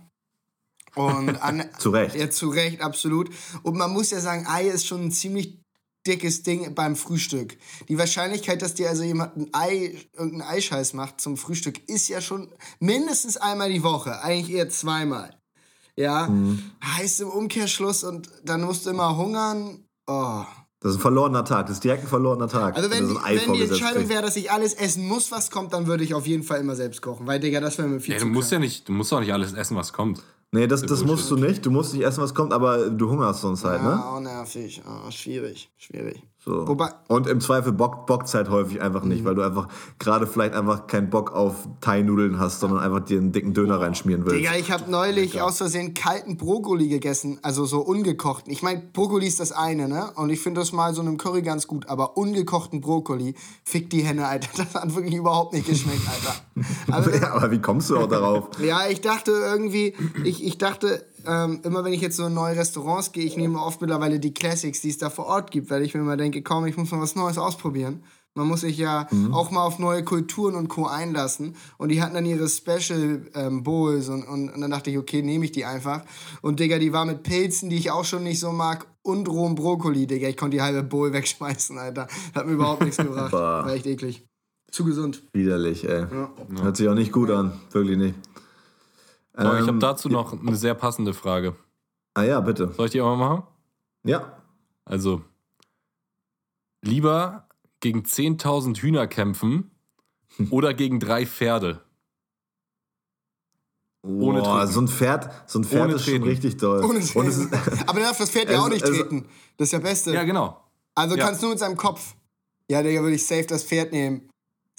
Und an, <laughs> Zu Recht. Ja, zu Recht, absolut. Und man muss ja sagen, Ei ist schon ein ziemlich dickes Ding beim Frühstück. Die Wahrscheinlichkeit, dass dir also jemand ein Ei, irgendeinen Eischeiß macht zum Frühstück, ist ja schon mindestens einmal die Woche. Eigentlich eher zweimal. Ja, Mhm. heißt im Umkehrschluss und dann musst du immer hungern. Oh. Das ist ein verlorener Tag, das ist direkt ein verlorener Tag. Also wenn, Ei wenn die Entscheidung wäre, dass ich alles essen muss, was kommt, dann würde ich auf jeden Fall immer selbst kochen. Weil, Digga, das wäre mir viel Ja, zu du musst krank. ja nicht, du musst auch nicht alles essen, was kommt. Nee, das, das musst du nicht. Du musst nicht essen, was kommt, aber du hungerst sonst halt, Ja, ne? auch nervig. Oh, schwierig, schwierig. So. Wobei- Und im Zweifel bock, bockt's halt häufig einfach nicht, weil du einfach gerade vielleicht einfach keinen Bock auf Thai-Nudeln hast, sondern einfach dir einen dicken Döner reinschmieren willst. Digga, ich habe neulich aus Versehen kalten Brokkoli gegessen, also so ungekochten. Ich meine, Brokkoli ist das eine, ne? Und ich finde das mal so einem Curry ganz gut, aber ungekochten Brokkoli, fick die Henne, Alter. <laughs> Das hat wirklich überhaupt nicht geschmeckt, Alter. <laughs> Also, ja, aber wie kommst du auch darauf? Ja, ich dachte irgendwie, ich, ich dachte, ähm, immer wenn ich jetzt so in neue Restaurants gehe, ich nehme oft mittlerweile die Classics, die es da vor Ort gibt, weil ich mir immer denke, komm, ich muss mal was Neues ausprobieren. Man muss sich ja auch mal auf neue Kulturen und Co. einlassen. Und die hatten dann ihre Special ähm, Bowls und, und, und dann dachte ich, okay, nehme ich die einfach. Und Digga, die war mit Pilzen, die ich auch schon nicht so mag, und rohem Brokkoli, Digga. Ich konnte die halbe Bowl <laughs> wegschmeißen, Alter. Hat mir überhaupt nichts gebracht. War echt eklig. Zu gesund. Widerlich, ey. Hört sich auch nicht gut an. Wirklich nicht. So, ich habe Ähm, dazu noch eine sehr passende Frage. Ah ja, bitte. Soll ich die auch mal machen? Ja. Also, lieber gegen 10.000 Hühner kämpfen oder gegen drei Pferde? Ohne Boah, Treten. so ein Pferd, so ein Pferd Ohne ist schon Treten. richtig doll. Ohne Und es ist, <laughs> Aber dann darf das Pferd ja auch nicht es- treten. Das ist ja Beste. Ja, genau. Also Ja. kannst du mit seinem Kopf. Ja, Digga, würde ich safe das Pferd nehmen.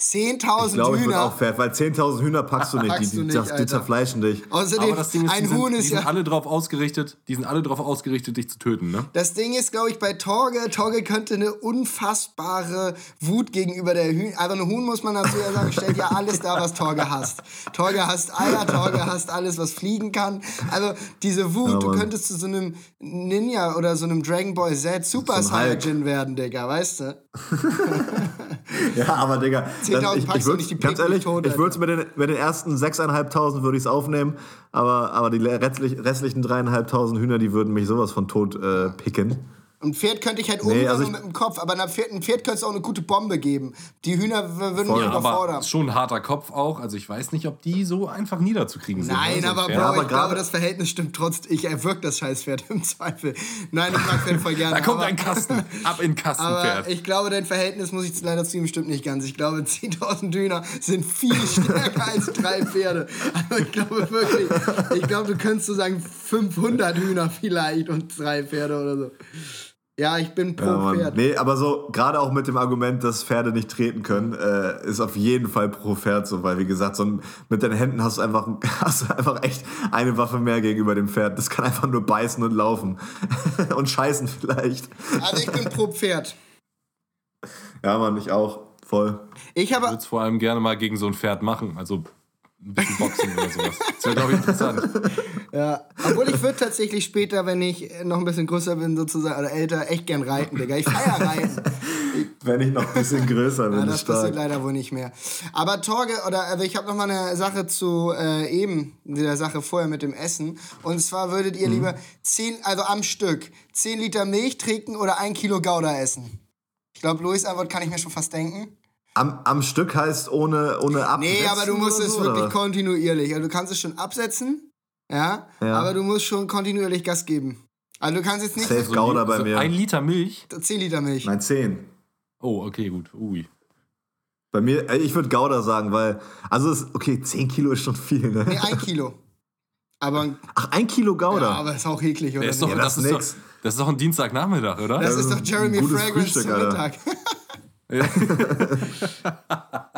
10.000 Ich glaube, ich würde Hühner. auch Pferd, weil 10.000 Hühner packst du nicht. Packst die, du die, nicht, das, die zerfleischen dich. Außerdem, Aber das Ding ist, ein die sind, Huhn die ist sind ja. alle drauf ausgerichtet, die sind alle drauf ausgerichtet, dich zu töten, ne? Das Ding ist, glaube ich, bei Torge, Torge könnte eine unfassbare Wut gegenüber der Hühn. Also ein Huhn muss man dazu ja sagen, stellt ja alles dar, was Torge hasst. Torge hasst Eier, Torge hasst alles, was fliegen kann. Also diese Wut, Ja, du könntest zu so einem Ninja oder so einem Dragon Ball Z Super. Saiyajin werden, Digga, weißt du? <laughs> Ja, aber Digga, <laughs> 10.000 dann, ich, packst du nicht, die ganz ehrlich, tot, ich würde es mit den, mit den ersten 6.500 würde ich es aufnehmen, aber, aber die restlich, restlichen 3.500 Hühner, die würden mich sowas von tot äh, picken. Ein Pferd könnte ich halt Nee, also ich- mit dem Kopf, aber ein Pferd, ein Pferd könnte es auch eine gute Bombe geben. Die Hühner würden mich Ja, überfordern. aber schon ein harter Kopf auch. Also ich weiß nicht, ob die so einfach niederzukriegen sind. Nein, ne? Aber Pferd. Bro, aber ich glaube, das Verhältnis stimmt trotzdem. Ich erwirke das Scheißpferd <laughs> im Zweifel. Nein, ich mag Pferd voll gerne. <laughs> Da kommt aber, ein Kasten. Ab in den Aber Kastenpferd. ich glaube, dein Verhältnis muss ich leider zugeben, stimmt nicht ganz. Ich glaube, <laughs> 10.000 Hühner sind viel stärker als drei Pferde. Also ich glaube wirklich, ich glaube, du könntest so sagen 500 Hühner vielleicht und drei Pferde oder so. Ja, ich bin pro Ja. Pferd. Nee, aber so, gerade auch mit dem Argument, dass Pferde nicht treten können, äh, ist auf jeden Fall pro Pferd so, weil wie gesagt, so mit deinen Händen hast du, einfach, <laughs> hast du einfach echt eine Waffe mehr gegenüber dem Pferd. Das kann einfach nur beißen und laufen. <laughs> und scheißen vielleicht. Also ich bin pro Pferd. Ja, Mann, ich auch. Voll. Ich würde es vor allem gerne mal gegen so ein Pferd machen. Also ein bisschen Boxen oder sowas. Das wäre, glaube ich, interessant. <laughs> Ja, obwohl ich würde tatsächlich später, wenn ich noch ein bisschen größer bin sozusagen oder älter, echt gern reiten, Digga. Ich feier <laughs> reiten. Wenn ich noch ein bisschen größer bin, Ja, ist das passiert stark. leider wohl nicht mehr. Aber Torge, oder also ich habe noch mal eine Sache zu äh, eben, der Sache vorher mit dem Essen. Und zwar würdet Mhm. ihr lieber 10, also am Stück, 10 Liter Milch trinken oder ein Kilo Gouda essen? Ich glaube, Louis Antwort kann ich mir schon fast denken. Am, am Stück heißt ohne, ohne Absetzen Nee, aber du musst oder es so, wirklich oder? kontinuierlich. Also du kannst es schon absetzen, ja, Ja. aber du musst schon kontinuierlich Gas geben. Also du kannst jetzt nicht Safe Gouda bei so mir. Ein Liter Milch. 10 Liter Milch. Nein, 10. Oh, okay, gut. Ui. Bei mir, äh, ich würde Gouda sagen, weil, also, es, okay, 10 Kilo ist schon viel, ne? Nee, ein Kilo. Aber, <laughs> Ach, ein Kilo Gouda. ja, aber ist auch eklig, oder? Das ist, doch? Ja, das, das ist ist doch, das ist doch ein Dienstagnachmittag, oder? Das ist ist doch Jeremy Fragrance Frühstück, zum Alter. Mittag. Ja.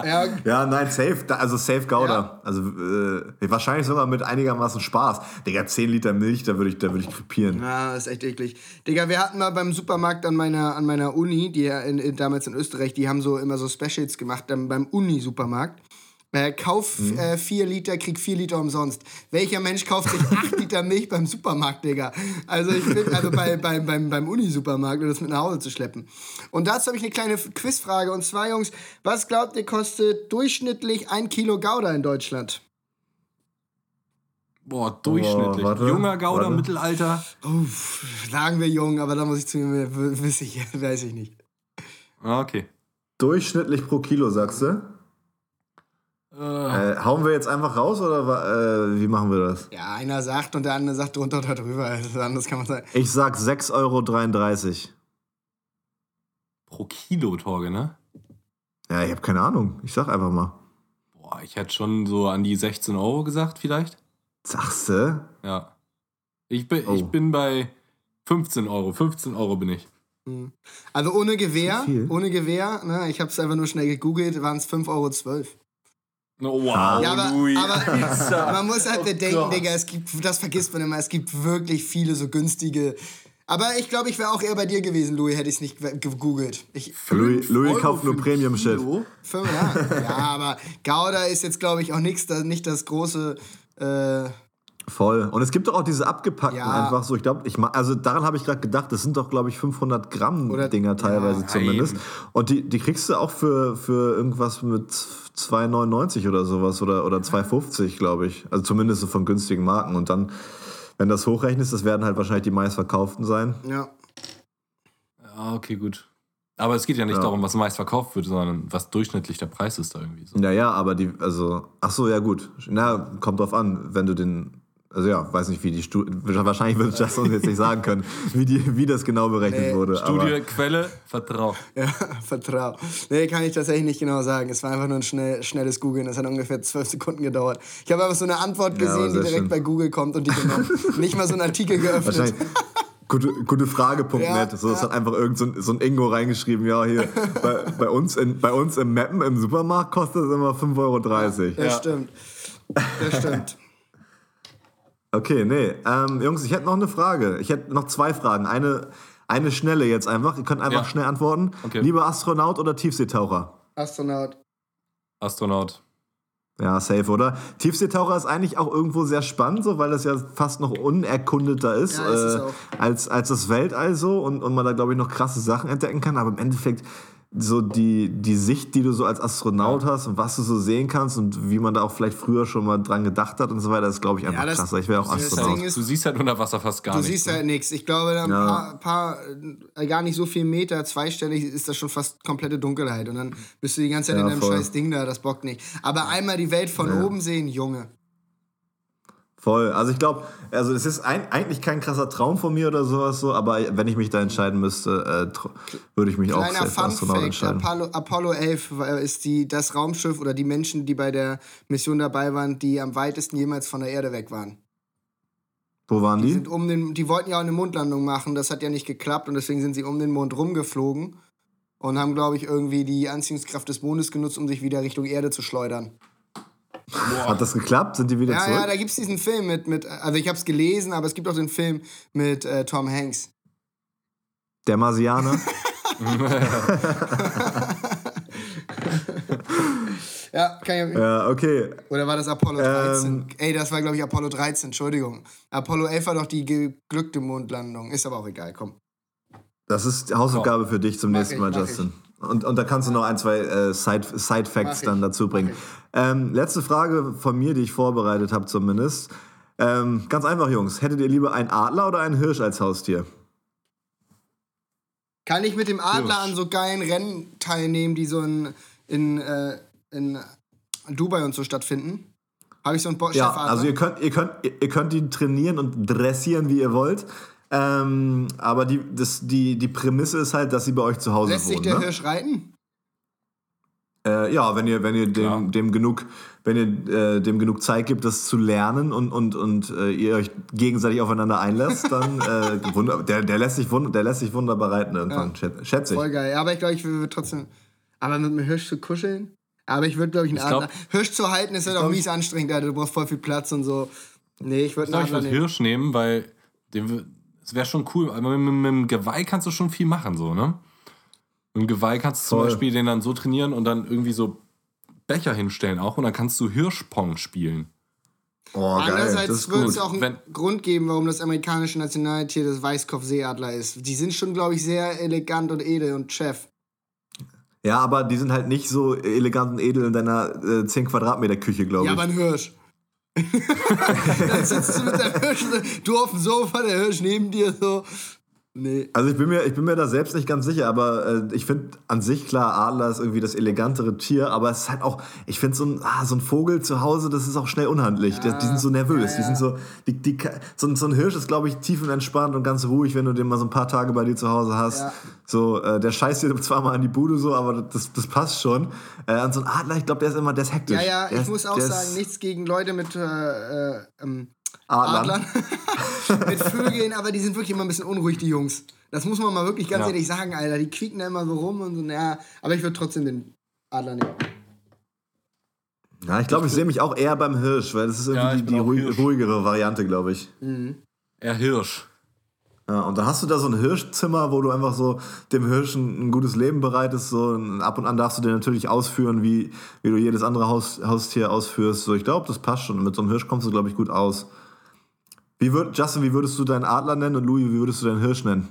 ja, <laughs> Ja, nein, safe, also safe Gouda. Also äh, wahrscheinlich sogar mit einigermaßen Spaß. Digga, 10 Liter Milch, da würde ich, da würd ich krepieren. Ja, das ist echt eklig. Digga, wir hatten mal beim Supermarkt an meiner, an meiner Uni, die ja in, in, damals in Österreich, die haben so immer so Specials gemacht, dann beim Uni-Supermarkt. Äh, kauf Mhm. äh, vier Liter, krieg vier Liter umsonst. Welcher Mensch kauft sich <laughs> acht Liter Milch beim Supermarkt, Digga? Also ich bin, also bei, bei, beim, beim Uni-Supermarkt, um das mit nach Hause zu schleppen. Und dazu habe ich eine kleine Quizfrage. Und zwar, Jungs, was glaubt ihr, kostet durchschnittlich ein Kilo Gouda in Deutschland? Boah, durchschnittlich. Oh, warte, Junger Gouda, warte. Mittelalter. Uff, sagen wir jung, aber da muss ich zu mir, weiß ich, <laughs> weiß ich nicht. Ah, okay. Durchschnittlich pro Kilo, sagst du? Äh, Äh, hauen wir jetzt einfach raus oder äh, wie machen wir das? Ja, einer sagt und der andere sagt drunter oder drüber. Also anders kann man sagen. Ich sag 6,33 Euro. pro Kilo, Torge, ne? Ja, ich habe keine Ahnung. Ich sag einfach mal. Boah, ich hätte schon so an die 16 Euro gesagt, vielleicht. Sagst du? Ja. Ich bin, ich Oh. bin bei 15 Euro. 15 Euro bin ich. Also ohne Gewehr, ohne Gewehr, ne, ich habe es einfach nur schnell gegoogelt, waren es 5,12 Euro. Oh, wow, Ja, aber, Louis. aber <laughs> man muss halt bedenken, Gott. Digga, es gibt, das vergisst man immer, es gibt wirklich viele so günstige. Aber ich glaube, ich wäre auch eher bei dir gewesen, Louis, hätte ich es nicht ge- gegoogelt. Ich, Louis, Louis kauft nur. Kilo? fünf, ja. ja, aber Gouda ist jetzt, glaube ich, auch nix, das, nicht das große. Äh, Voll. Und es gibt doch auch diese abgepackten Ja. einfach so. Ich glaube, ich also daran habe ich gerade gedacht, das sind doch, glaube ich, 500 Gramm Oder- Dinger teilweise Ja, zumindest. eben. Und die, die kriegst du auch für, für irgendwas mit 2,99 oder sowas oder, oder 2,50, glaube ich. Also zumindest so von günstigen Marken. Und dann, wenn das hochrechnest, das werden halt wahrscheinlich die meistverkauften sein. ja. Ah, okay, gut. Aber es geht ja nicht Ja. darum, was meist verkauft wird, sondern was durchschnittlich der Preis ist da irgendwie. So. Naja, aber die, also, ach so, ja gut. Na, kommt drauf an, wenn du den, also ja, weiß nicht, wie die Studie, wahrscheinlich wird Just uns jetzt nicht sagen können, wie, die, wie das genau berechnet Nee, wurde. Studie, aber, Quelle, Vertrau. <laughs> Ja, vertrau. Nee, kann ich tatsächlich nicht genau sagen. Es war einfach nur ein schnell, schnelles Googeln. Das hat ungefähr zwölf Sekunden gedauert. Ich habe einfach so eine Antwort Ja, gesehen, die direkt schön. bei Google kommt und die genommen. <laughs> nicht mal so einen Artikel geöffnet. Wahrscheinlich, Gute, gute Frage.net. Ja, so, das ja. hat einfach irgend so ein, so ein Ingo reingeschrieben, ja, hier, bei, bei, uns in, bei uns im Mappen im Supermarkt kostet es immer 5,30 Euro. Das Ja. stimmt. Das stimmt. Okay, nee. Ähm, Jungs, ich hätte noch eine Frage. Ich hätte noch zwei Fragen. Eine, eine schnelle jetzt einfach. Ihr könnt einfach Ja. schnell antworten. Okay. Lieber Astronaut oder Tiefseetaucher? Astronaut. Astronaut. Ja, safe, oder? Tiefseetaucher ist eigentlich auch irgendwo sehr spannend, so, weil das ja fast noch unerkundeter ist, Ja, ist es äh, auch. als, als das Weltall so und, und man da, glaube ich, noch krasse Sachen entdecken kann. Aber im Endeffekt so die, die Sicht, die du so als Astronaut hast und was du so sehen kannst und wie man da auch vielleicht früher schon mal dran gedacht hat und so weiter, ist, glaube ich, einfach das- krasser. Ich wäre auch Astronaut. Ding ist- Du siehst halt unter Wasser fast gar Du nichts. siehst ne? halt nichts. Ich glaube, ein Ja. paar, paar, äh, gar nicht so viel Meter, zweistellig ist das schon fast komplette Dunkelheit. Und dann bist du die ganze Zeit Ja, in deinem voll. scheiß Ding da, das bockt nicht. Aber einmal die Welt von oben sehen, Junge. Voll. Also ich glaube, also es ist ein, eigentlich kein krasser Traum von mir oder sowas so, aber wenn ich mich da entscheiden müsste, äh, würde ich mich auch Kleiner safe Fun Astronaut Fact, entscheiden. Apollo, Apollo 11 war- ist die, das Raumschiff oder die Menschen, die bei der Mission dabei waren, die am weitesten jemals von der Erde weg waren. Wo waren Die, die? sind um den, die wollten ja auch eine Mondlandung machen, das hat ja nicht geklappt und deswegen sind sie um den Mond rumgeflogen und haben, glaube ich, irgendwie die Anziehungskraft des Mondes genutzt, um sich wieder Richtung Erde zu schleudern. Hat das geklappt? Sind die wieder Ja, zurück? ja, da gibt es diesen Film mit, mit also ich habe es gelesen, aber es gibt auch den Film mit äh, Tom Hanks. Der Marsianer? <laughs> <laughs> Ja, kann ich, ja, okay. Oder war das Apollo Ähm. 13? Ey, das war, glaube ich, Apollo 13, Entschuldigung. Apollo 11 war doch die geglückte Mondlandung. Ist aber auch egal, komm. Das ist Hausaufgabe für dich zum Mach nächsten ich, Mal, Justin. Und, und da kannst du noch ein, zwei äh, Side, Side Facts Mach ich, dann dazu bringen. Ähm, letzte Frage von mir, die ich vorbereitet habe zumindest. Ähm, ganz einfach, Jungs. Hättet ihr lieber einen Adler oder einen Hirsch als Haustier? Kann ich mit dem Adler Hirsch. an so geilen Rennen teilnehmen, die so in, in, äh, in Dubai und so stattfinden? Habe ich so einen Bo Ja, also ihr könnt, ihr, könnt, ihr könnt die trainieren und dressieren, wie ihr wollt. Ähm, aber die, das, die, die Prämisse ist halt, dass sie bei euch zu Hause Lässt sich wohnen. der Ne? Hirsch reiten? Äh, ja, wenn ihr, wenn ihr dem, dem genug, wenn ihr äh, dem genug Zeit gibt, das zu lernen und, und, und äh, ihr euch gegenseitig aufeinander einlässt, dann <laughs> äh, wunder, der, der, lässt sich wund, der lässt sich wunderbar reiten irgendwann, schät- schätze ich. Voll geil. Aber ich glaube, ich würde trotzdem. Aber mit einem Hirsch zu kuscheln? Aber ich würde, glaube ich, einen Ich glaub- Adler. Hirsch zu halten ist halt auch glaub, mies anstrengend, Alter. Du brauchst voll viel Platz und so. Nee, ich würde Ich einen glaube, ich würde. Hirsch nehmen, weil dem es wäre schon cool. Aber mit, mit, mit dem Geweih kannst du schon viel machen, so, ne? Mit dem Geweih kannst du zum Voll. Beispiel den dann so trainieren und dann irgendwie so Becher hinstellen auch und dann kannst du Hirschpong spielen. Oh, geil, das Andererseits wird es auch einen Wenn- Grund geben, warum das amerikanische Nationaltier das Weißkopfseeadler ist. Die sind schon, glaube ich, sehr elegant und edel und Chef. Ja, aber die sind halt nicht so elegant und edel in deiner äh, 10 Quadratmeter Küche, glaube Ja, ich. aber ein Hirsch. <laughs> Dann sitzt du mit der Hirsch, du auf dem Sofa, der Hirsch neben dir so. Nee. Also ich bin mir, ich bin mir da selbst nicht ganz sicher, aber äh, ich finde an sich klar, Adler ist irgendwie das elegantere Tier, aber es ist halt auch, ich finde so ein, ah, so ein Vogel zu Hause, das ist auch schnell unhandlich. Die, die sind so nervös, die sind so, die, die, so, ein- so ein Hirsch ist, glaube ich, tiefenentspannt und ganz ruhig, wenn du den mal so ein paar Tage bei dir zu Hause hast. Ja. So, äh, der scheißt dir zwar mal an die Bude so, aber das, das passt schon. Äh, an so ein Adler, ich glaube, der ist immer, der ist hektisch. Ja, ja, ich muss auch sagen, nichts gegen Leute mit äh, äh, ähm, Adlern. Adlern. <laughs> mit Vögeln, aber die sind wirklich immer ein bisschen unruhig, die Jungs. Das muss man mal wirklich ganz Ja. ehrlich sagen, Alter. Die quieken da immer so rum und so, naja. Aber ich würde trotzdem den Adler nehmen. Ja, ich glaube, ich sehe mich auch eher beim Hirsch, weil das ist irgendwie Ja, die, die ruhig, Hirsch. ruhigere Variante, glaube ich. Er Hirsch. Ja, und dann hast du da so ein Hirschzimmer, wo du einfach so dem Hirschen ein gutes Leben bereitest. So. Und ab und an darfst du den natürlich ausführen, wie, wie du jedes andere Haus, Haustier ausführst. So, ich glaube, das passt schon. Mit so einem Hirsch kommst du, glaube ich, gut aus. Wie würd, Justin, wie würdest du deinen Adler nennen und Louis, wie würdest du deinen Hirsch nennen?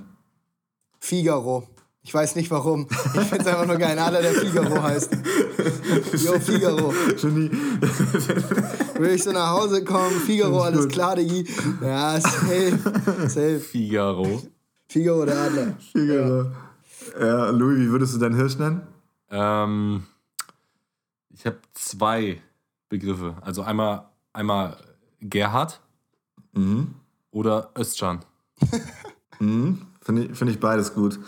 Figaro. Ich weiß nicht warum. Ich finde es einfach nur geil. Ein Adler, der Figaro heißt. <laughs> Jo, Figaro. Genie. Will ich so nach Hause kommen, Figaro, alles klar, Digi. Ja, safe. Safe. Figaro. Figaro, der Adler. Figaro. Ja, Louis, wie würdest du deinen Hirsch nennen? Ähm, ich habe zwei Begriffe. Also einmal, einmal Gerhard oder Özcan. Finde ich, find ich beides gut.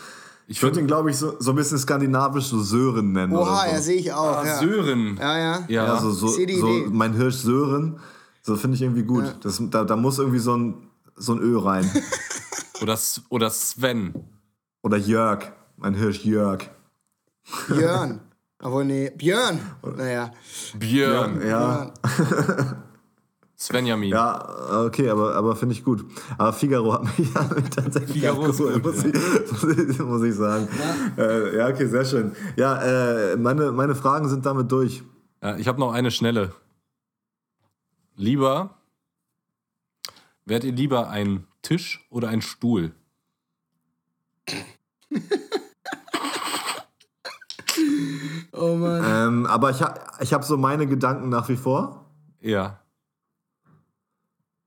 Ich würde ihn, glaube ich, so, so ein bisschen skandinavisch so Sören nennen. Oha, oder ja, so. sehe ich auch. ah, ja. Sören. ja, ja. Ja, Ja, so, so, so Idee. mein Hirsch Sören, so finde ich irgendwie gut. Das, da, da muss irgendwie so ein, so ein Ö rein. <laughs> Oder, oder Sven. Oder Jörg. Mein Hirsch Jörg. Björn. Obwohl, nee, Björn. Naja. Björn. Ja, <laughs> Svenjamin. ja okay, aber, aber finde ich gut. Aber Figaro hat mich <laughs> ja tatsächlich Figaro ist abgeholt, gut, muss, ich, muss, <laughs> ich, muss ich sagen. Ja, äh, ja okay, sehr schön. Ja, äh, meine, meine Fragen sind damit durch. Ja, ich habe noch eine schnelle. Lieber, wärt ihr lieber ein Tisch oder ein Stuhl? Oh Mann. Ähm, aber ich, ha, ich habe so meine Gedanken nach wie vor. Ja.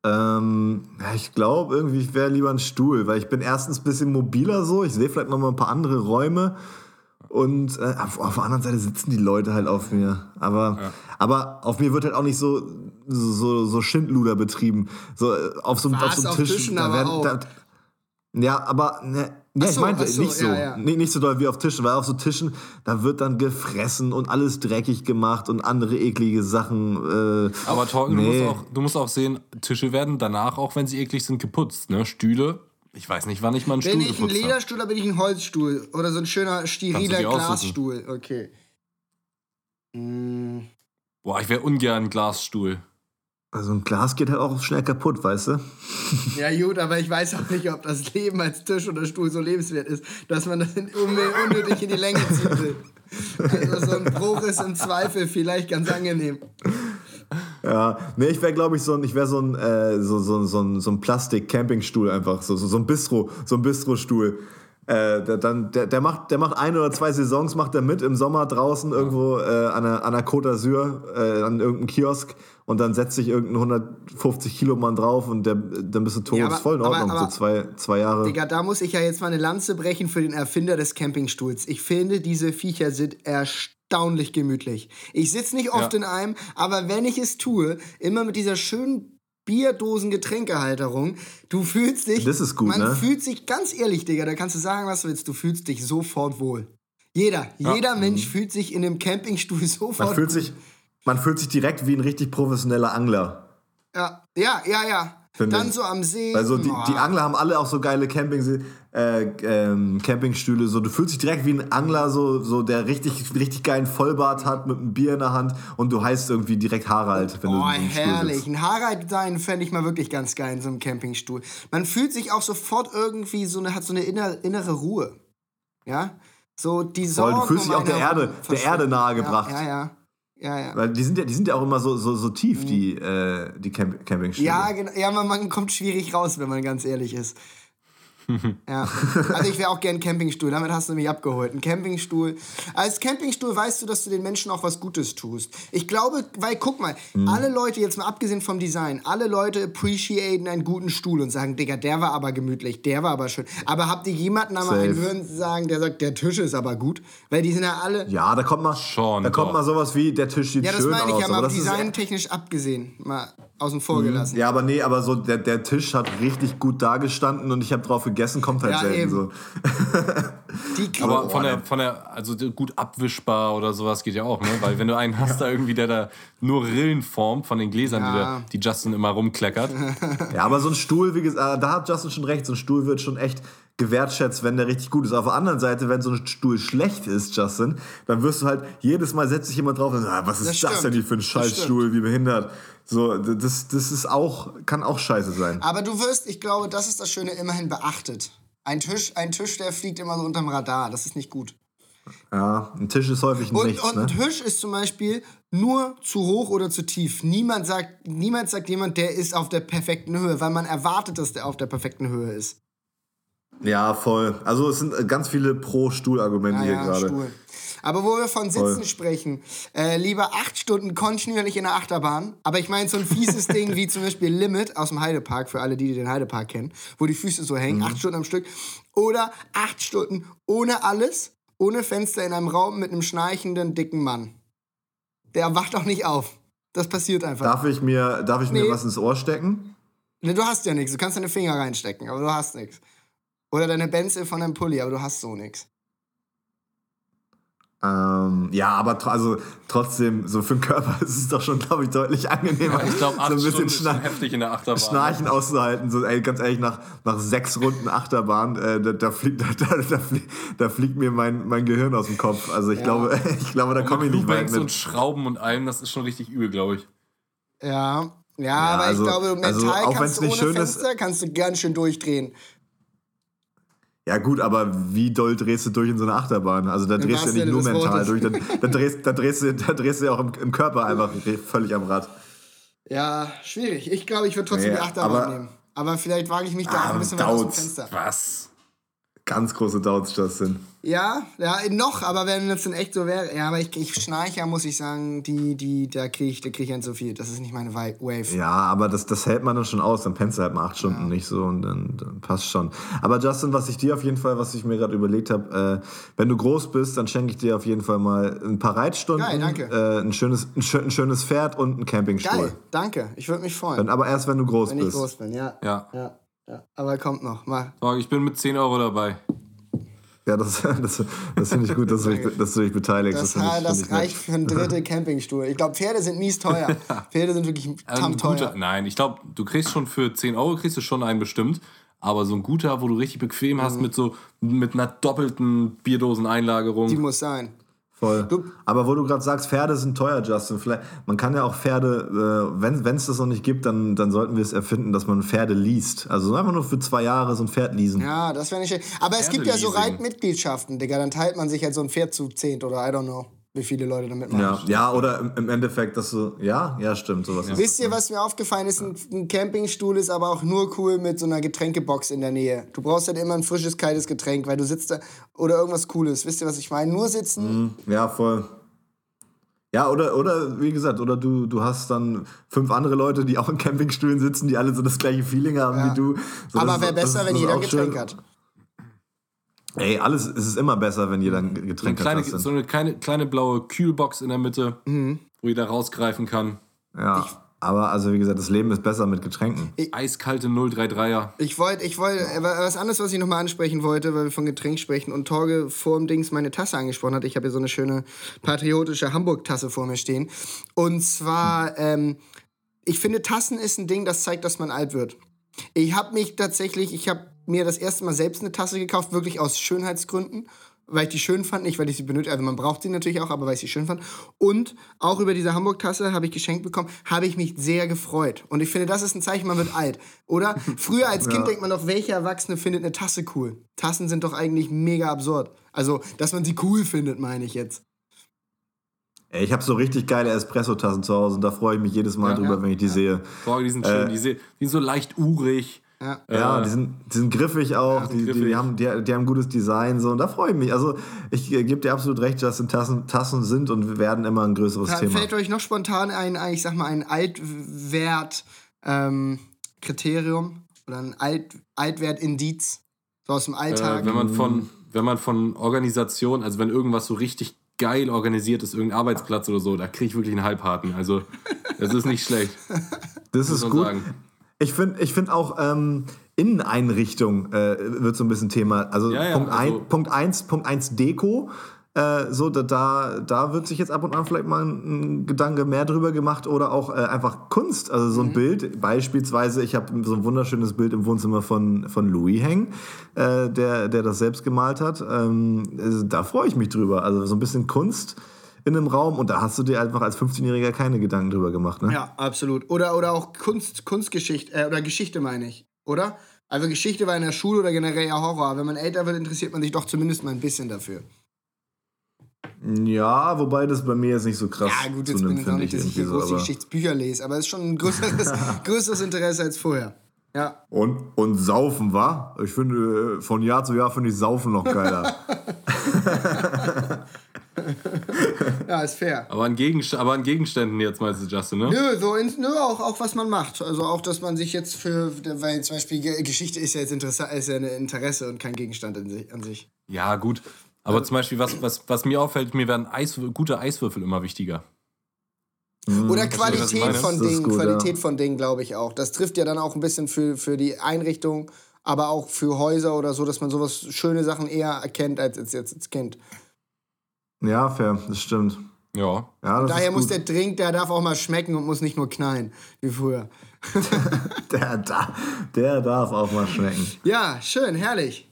Ähm, ja, ich glaube irgendwie, ich wäre lieber ein Stuhl, weil ich bin erstens ein bisschen mobiler so. Ich sehe vielleicht noch mal ein paar andere Räume. Und äh, auf, auf der anderen Seite sitzen die Leute halt auf mir. Aber, aber auf mir wird halt auch nicht so, so, so Schindluder betrieben. So äh, auf so, Was? auf so einem Auf Tisch. Tischen da aber werden- auch. da, ja, aber ne, ja, ich meinte so, nicht so. ja, ja. Nicht, nicht so doll wie auf Tischen, weil auf so Tischen, da wird dann gefressen und alles dreckig gemacht und andere eklige Sachen. Äh, Aber Torben, Nee. du, musst auch, du musst auch sehen, Tische werden danach, auch wenn sie eklig sind, geputzt. Ne? Stühle, ich weiß nicht, wann ich mal einen Bin Stuhl ich ein geputzt habe. Lederstuhl oder bin ich ein Holzstuhl? Oder so ein schöner, steriler. Glasstuhl? Okay. Mm, Boah, ich wäre ungern ein Glasstuhl. Also ein Glas geht halt auch schnell kaputt, weißt du? Ja, gut, aber ich weiß auch nicht, ob das Leben als Tisch oder Stuhl so lebenswert ist, dass man das unnötig in die Länge will. Also so ein Bruch ist im Zweifel vielleicht ganz angenehm. Ja, nee, ich wäre, glaube ich, so ein, ich wäre so ein, äh, so, so, so ein, so ein Plastik-Campingstuhl einfach, so, so, so ein Bistro, so ein Bistro-Stuhl. Äh, der, dann, der, der, macht, der macht ein oder zwei Saisons, macht er mit im Sommer draußen irgendwo äh, an, der, an der Côte d'Azur, äh, an irgendeinem Kiosk und dann setzt sich irgendein 150 Kilo Mann drauf und der, dann bist du tot. Ja, aber- ist voll in aber- Ordnung, aber- so zwei, zwei Jahre. Digga, da muss ich ja jetzt mal eine Lanze brechen für den Erfinder des Campingstuhls. Ich finde, diese Viecher sind erstaunlich gemütlich. Ich sitze nicht oft Ja. in einem, aber wenn ich es tue, immer mit dieser schönen Bierdosen-Getränkehalterung. Du fühlst dich. Das ist gut, Man ne? fühlt sich ganz ehrlich, Digga, da kannst du sagen, was du willst. Du fühlst dich sofort wohl. Jeder, jeder Mensch fühlt sich in dem Campingstuhl <laughs> sofort Mhm. Man fühlt wohl. sich, man fühlt sich direkt wie ein richtig professioneller Angler. Ja, ja, ja, ja. Finde Dann so am See. Also die, die. Angler haben alle auch so geile Camping, äh, ähm, Campingstühle. So, du fühlst dich direkt wie ein Angler, so, so der richtig, richtig geilen Vollbart hat mit einem Bier in der Hand und du heißt irgendwie direkt Harald, wenn Oh, du in so herrlich. Ein Harald sein fände ich mal wirklich ganz geil in so einem Campingstuhl. Man fühlt sich auch sofort irgendwie so eine, hat so eine innere, innere Ruhe. Ja? So die Voll, Sorgen du fühlst dich auch der Erde, der. Erde nahegebracht. Ja, ja, ja. Ja, ja. Weil die sind ja, die sind ja auch immer so, so, so tief, die, äh, die Camp Campingstühle. Ja, genau. ja man, man kommt schwierig raus, wenn man ganz ehrlich ist. Ja. Also ich wäre auch gern Campingstuhl, damit hast du mich abgeholt. Ein Campingstuhl. Als Campingstuhl weißt du, dass du den Menschen auch was Gutes tust. Ich glaube, weil guck mal, Mhm. alle Leute, jetzt mal abgesehen vom Design, alle Leute appreciaten einen guten Stuhl und sagen, Digga, der war aber gemütlich, der war aber schön. Aber habt ihr jemanden einmal Safe. einen hören sagen, der sagt, der Tisch ist aber gut? Weil die sind ja alle. Ja, da kommt mal, Schon, da kommt doch. mal sowas wie, der Tisch sieht Ja, das schön meine ich aus. ja aber mal designtechnisch abgesehen, mal außen vor gelassen. Ja, aber nee, aber so der, der Tisch hat richtig gut dagestanden und ich habe drauf gegessen, kommt halt Ja, selten eben. so. <laughs> Die Aber von der, von der, also gut abwischbar oder sowas geht ja auch, ne? Weil wenn du einen hast, <laughs> da irgendwie, der da nur Rillen formt von den Gläsern, die, Ja. der, die Justin immer rumkleckert. Ja, aber so ein Stuhl, wie gesagt, da hat Justin schon recht, so ein Stuhl wird schon echt gewertschätzt, wenn der richtig gut ist. Auf der anderen Seite, wenn so ein Stuhl schlecht ist, Justin, dann wirst du halt, jedes Mal setzt sich jemand drauf und sagt, ah, was ist Das das, denn hier für ein Scheißstuhl, wie behindert. So, das, das ist auch, kann auch scheiße sein. Aber du wirst, ich glaube, das ist das Schöne, immerhin beachtet. Ein Tisch, ein Tisch, der fliegt immer so unterm Radar. Das ist nicht gut. Ja, ein Tisch ist häufig Und, nichts, und ne? ein Tisch ist zum Beispiel nur zu hoch oder zu tief. Niemand sagt, niemand sagt jemand, der ist auf der perfekten Höhe, weil man erwartet, dass der auf der perfekten Höhe ist. Ja, voll. Also es sind äh, ganz viele Pro-Stuhl-Argumente hier gerade. Stuhl. Aber wo wir von Sitzen Voll. sprechen, äh, lieber acht Stunden kontinuierlich in der Achterbahn, aber ich meine so ein fieses <laughs> Ding wie zum Beispiel Limit aus dem Heidepark, für alle, die den Heidepark kennen, wo die Füße so hängen, acht Stunden am Stück, oder acht Stunden ohne alles, ohne Fenster in einem Raum mit einem schnarchenden, dicken Mann. Der wacht auch nicht auf. Das passiert einfach. Darf ich mir, darf ich Nee. mir was ins Ohr stecken? Ne, du hast ja nichts. Du kannst deine Finger reinstecken, aber du hast nichts. Oder deine Benzel von deinem Pulli, aber du hast so nichts. Ähm, ja, aber tr also trotzdem, so für den Körper <laughs> ist es doch schon, glaube ich, deutlich angenehmer. Ich glaube, acht so ein Stunden bisschen ist schon heftig in der Achterbahn. Schnarchen auszuhalten. So, ey, ganz ehrlich, nach, nach sechs Runden Achterbahn, äh, da, da, fliegt, <laughs> da, da, fliegt, da fliegt mir mein, mein Gehirn aus dem Kopf. Also ich, glaube, <laughs> ich glaube, da komme ich nicht weit mit. und Schrauben und allem, das ist schon richtig übel, glaube ich. Ja, ja, aber also- ich glaube, mental also auch kannst du nicht ohne schön ist- Fenster kannst du ganz schön durchdrehen. Ja gut, aber wie doll drehst du durch in so eine Achterbahn? Also da drehst du ja nicht nur mental durch, Wortes. da, da, drehst, da, drehst du, da drehst du ja auch im, im Körper einfach völlig am Rad. Ja, schwierig. Ich glaube, ich würde trotzdem Nee, die Achterbahn aber- nehmen. Aber vielleicht wage ich mich da auch Ah, ein bisschen weit aus dem. Fenster. Was? Ganz große Doubts, Justin. Ja, ja, noch, aber wenn es dann echt so wäre, ja, aber ich, ich schnarche, muss ich sagen, die, die, da kriege ich, da krieg ich ein zu viel. Das ist nicht meine Wave. Ja, aber das, das hält man dann schon aus. Dann pennst du halt mal acht Stunden nicht so und dann, dann passt schon. Aber Justin, was ich dir auf jeden Fall, was ich mir gerade überlegt habe, äh, wenn du groß bist, dann schenke ich dir auf jeden Fall mal ein paar Reitstunden, Geil, danke. Äh, ein, schönes, ein, schö- ein schönes Pferd und einen Campingstuhl. Geil, danke. Ich würde mich freuen, Dann aber erst, wenn du groß wenn ich bist. groß bin, ja. Ja. ja. Ja. Aber kommt noch, mal. So, ich bin mit 10 Euro dabei. Ja, das, das, das finde ich gut, dass du, dich, dass du dich beteiligst. Das, finde ich- das ich nett. reicht für einen dritten Campingstuhl. Ich glaube, Pferde sind mies teuer. <laughs> Pferde sind wirklich Ähm, tam ein guter, teuer. nein, ich glaube, du kriegst schon für 10 Euro kriegst du schon einen bestimmt. Aber so ein guter, wo du richtig bequem Mhm. hast mit so mit einer doppelten Bierdoseneinlagerung. Die muss sein. Voll. Aber wo du gerade sagst, Pferde sind teuer, Justin. Vielleicht, man kann ja auch Pferde, äh, wenn es das noch nicht gibt, dann, dann sollten wir es erfinden, dass man Pferde liest. Also einfach nur für zwei Jahre so ein Pferd leasen. Ja, das wäre nicht schlecht. Aber es gibt ja so. Reitmitgliedschaften, Digga. Dann teilt man sich halt so ein Pferd zu zehnt oder I don't know, wie viele Leute da mitmachen. Ja, ja oder im, Endeffekt, dass du. Ja, ja, stimmt. Sowas ist Wisst ihr, was mir aufgefallen ist? Ein, ein Campingstuhl ist aber auch nur cool mit so einer Getränkebox in der Nähe. Du brauchst halt immer ein frisches, kaltes Getränk, weil du sitzt da oder irgendwas Cooles. Wisst ihr, was ich meine? Nur sitzen. Ja, voll. Ja, oder, oder wie gesagt, oder du, du hast dann fünf andere Leute, die auch in Campingstühlen sitzen, die alle so das gleiche Feeling haben Ja. wie du. So, aber wäre besser, das wenn jeder ein Getränk schön. hat. Ey, alles, es ist immer besser, wenn jeder ein so, eine Getränk kleine, hat. Justin. so eine kleine, kleine blaue Kühlbox in der Mitte, Mhm. wo jeder rausgreifen kann. Ja, aber also wie gesagt, das Leben ist besser mit Getränken. Eiskalte 033er. Ich wollte, ich wollte, äh, was anderes, was ich nochmal ansprechen wollte, weil wir von Getränk sprechen und Torge vor dem Dings meine Tasse angesprochen hat. Ich habe hier so eine schöne patriotische Hamburg-Tasse vor mir stehen. Und zwar, ähm, ich finde, Tassen ist ein Ding, das zeigt, dass man alt wird. Ich habe mich tatsächlich, ich habe mir das erste Mal selbst eine Tasse gekauft, wirklich aus Schönheitsgründen, weil ich die schön fand, nicht weil ich sie benötige, also man braucht sie natürlich auch, aber weil ich sie schön fand. Und auch über diese Hamburg-Tasse habe ich geschenkt bekommen, habe ich mich sehr gefreut. Und ich finde, das ist ein Zeichen, man wird alt, oder? <laughs> Früher als Kind denkt man doch, welcher Erwachsene findet eine Tasse cool? Tassen sind doch eigentlich mega absurd. Also, dass man sie cool findet, meine ich jetzt. Ey, ich habe so richtig geile Espresso-Tassen zu Hause und da freue ich mich jedes Mal Ja, drüber, ja, wenn ich die sehe. Boah, die sind schön, die, se- die sind so leicht urig. Ja. Ja, Äh, die, sind, die sind griffig auch, sind die, die, griffig. haben, die, die haben gutes Design so und da freue ich mich. Also ich äh, gebe dir absolut recht, dass es Tassen, Tassen sind und werden immer ein größeres Da Thema. fällt euch noch spontan ein, ein ich sag mal, ein Altwert-Kriterium oder ein Alt Altwert-Indiz so aus dem Alltag? Äh, wenn man von, wenn man von Organisation, also wenn irgendwas so richtig geil organisiert ist, irgendein Arbeitsplatz oder so, da kriege ich wirklich einen Halbharten. Also, das ist nicht schlecht. Das ist gut. sagen. Ich finde ich find auch ähm, Inneneinrichtung äh, wird so ein bisschen Thema. Also, Ja, ja, Punkt, also- ein, Punkt, eins, Punkt eins Deko. Äh, so, da, da, da wird sich jetzt ab und an vielleicht mal ein, ein Gedanke mehr drüber gemacht oder auch äh, einfach Kunst. Also Mhm. so ein Bild, beispielsweise, ich habe so ein wunderschönes Bild im Wohnzimmer von, von Louis hängen, äh, der, der das selbst gemalt hat. Ähm, also da freue ich mich drüber. Also so ein bisschen Kunst in einem Raum und da hast du dir einfach als 15-Jähriger keine Gedanken drüber gemacht. Ne? ja, absolut. Oder, oder auch Kunst, Kunstgeschichte, äh, oder Geschichte meine ich, oder? Also Geschichte war in der Schule oder generell ja Horror. Wenn man älter wird, interessiert man sich doch zumindest mal ein bisschen dafür. Ja, wobei das bei mir jetzt nicht so krass Ja, gut, jetzt bin ich auch finde nicht, ich dass ich hier so. groß die Aber Geschichtsbücher lese, aber es ist schon ein größeres, <laughs> größeres Interesse als vorher. Ja. und, und Saufen, wa? Ich finde, äh, von Jahr zu Jahr finde ich Saufen noch geiler. <laughs> Ja, ist fair. Aber an, Gegenst aber an Gegenständen jetzt meinst du, Justin, ne? Nö, so ins, nö auch, auch was man macht. Also auch, dass man sich jetzt für, weil zum Beispiel Ge- Geschichte ist ja jetzt interessant, ist ja ein Interesse und kein Gegenstand in sich, an sich. Ja, gut. Aber zum Beispiel, was, was, was mir auffällt, mir werden Eis, gute Eiswürfel immer wichtiger. Oder Hm, was ich Qualität von Dingen, gut, Qualität von Dingen, glaube ich auch. Das trifft ja dann auch ein bisschen für, für die Einrichtung, aber auch für Häuser oder so, dass man sowas schöne Sachen eher erkennt als, als jetzt als Kind. Ja, fair, das stimmt. Ja. Ja, das Daher muss der Drink, der darf auch mal schmecken und muss nicht nur knallen, wie früher. <laughs> der, da, der darf auch mal schmecken. Ja, schön, herrlich.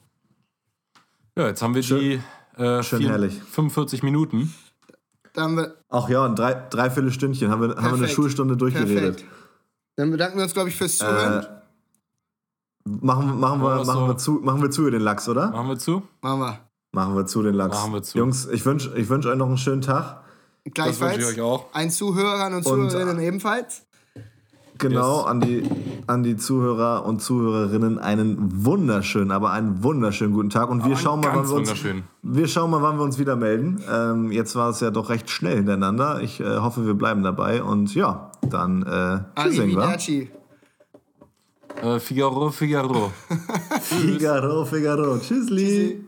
Ja, jetzt haben wir die äh, schön vier- herrlich. 45 Minuten. Da haben wir Ach ja, ein drei, dreiviertel Stündchen haben wir, haben wir eine. Schulstunde durchgeredet. perfekt. Dann bedanken wir uns, glaube ich, fürs Zuhören. Äh, machen, machen, wir, Ja, so. machen, wir zu, machen wir zu den Lachs, oder? Machen wir zu? Machen wir. Machen wir zu den Lachs. Machen wir zu. Jungs, ich wünsche ich wünsch euch noch einen schönen Tag. Gleichfalls. wünsche ich euch auch. Ein Zuhörern und Und- Zuhörerinnen ebenfalls. Genau, Yes. an, die, an die Zuhörer und Zuhörerinnen einen wunderschönen, aber einen wunderschönen guten Tag. Und wir schauen mal, wann wir uns, wir schauen mal, wann wir uns wieder melden. Ähm, jetzt war es ja doch recht schnell hintereinander. Ich äh, hoffe, wir bleiben dabei. Und ja, dann äh, tschüss, Ingwer. Äh, Figaro, Figaro. <laughs> Figaro, Figaro. Tschüssli.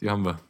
Die haben wir.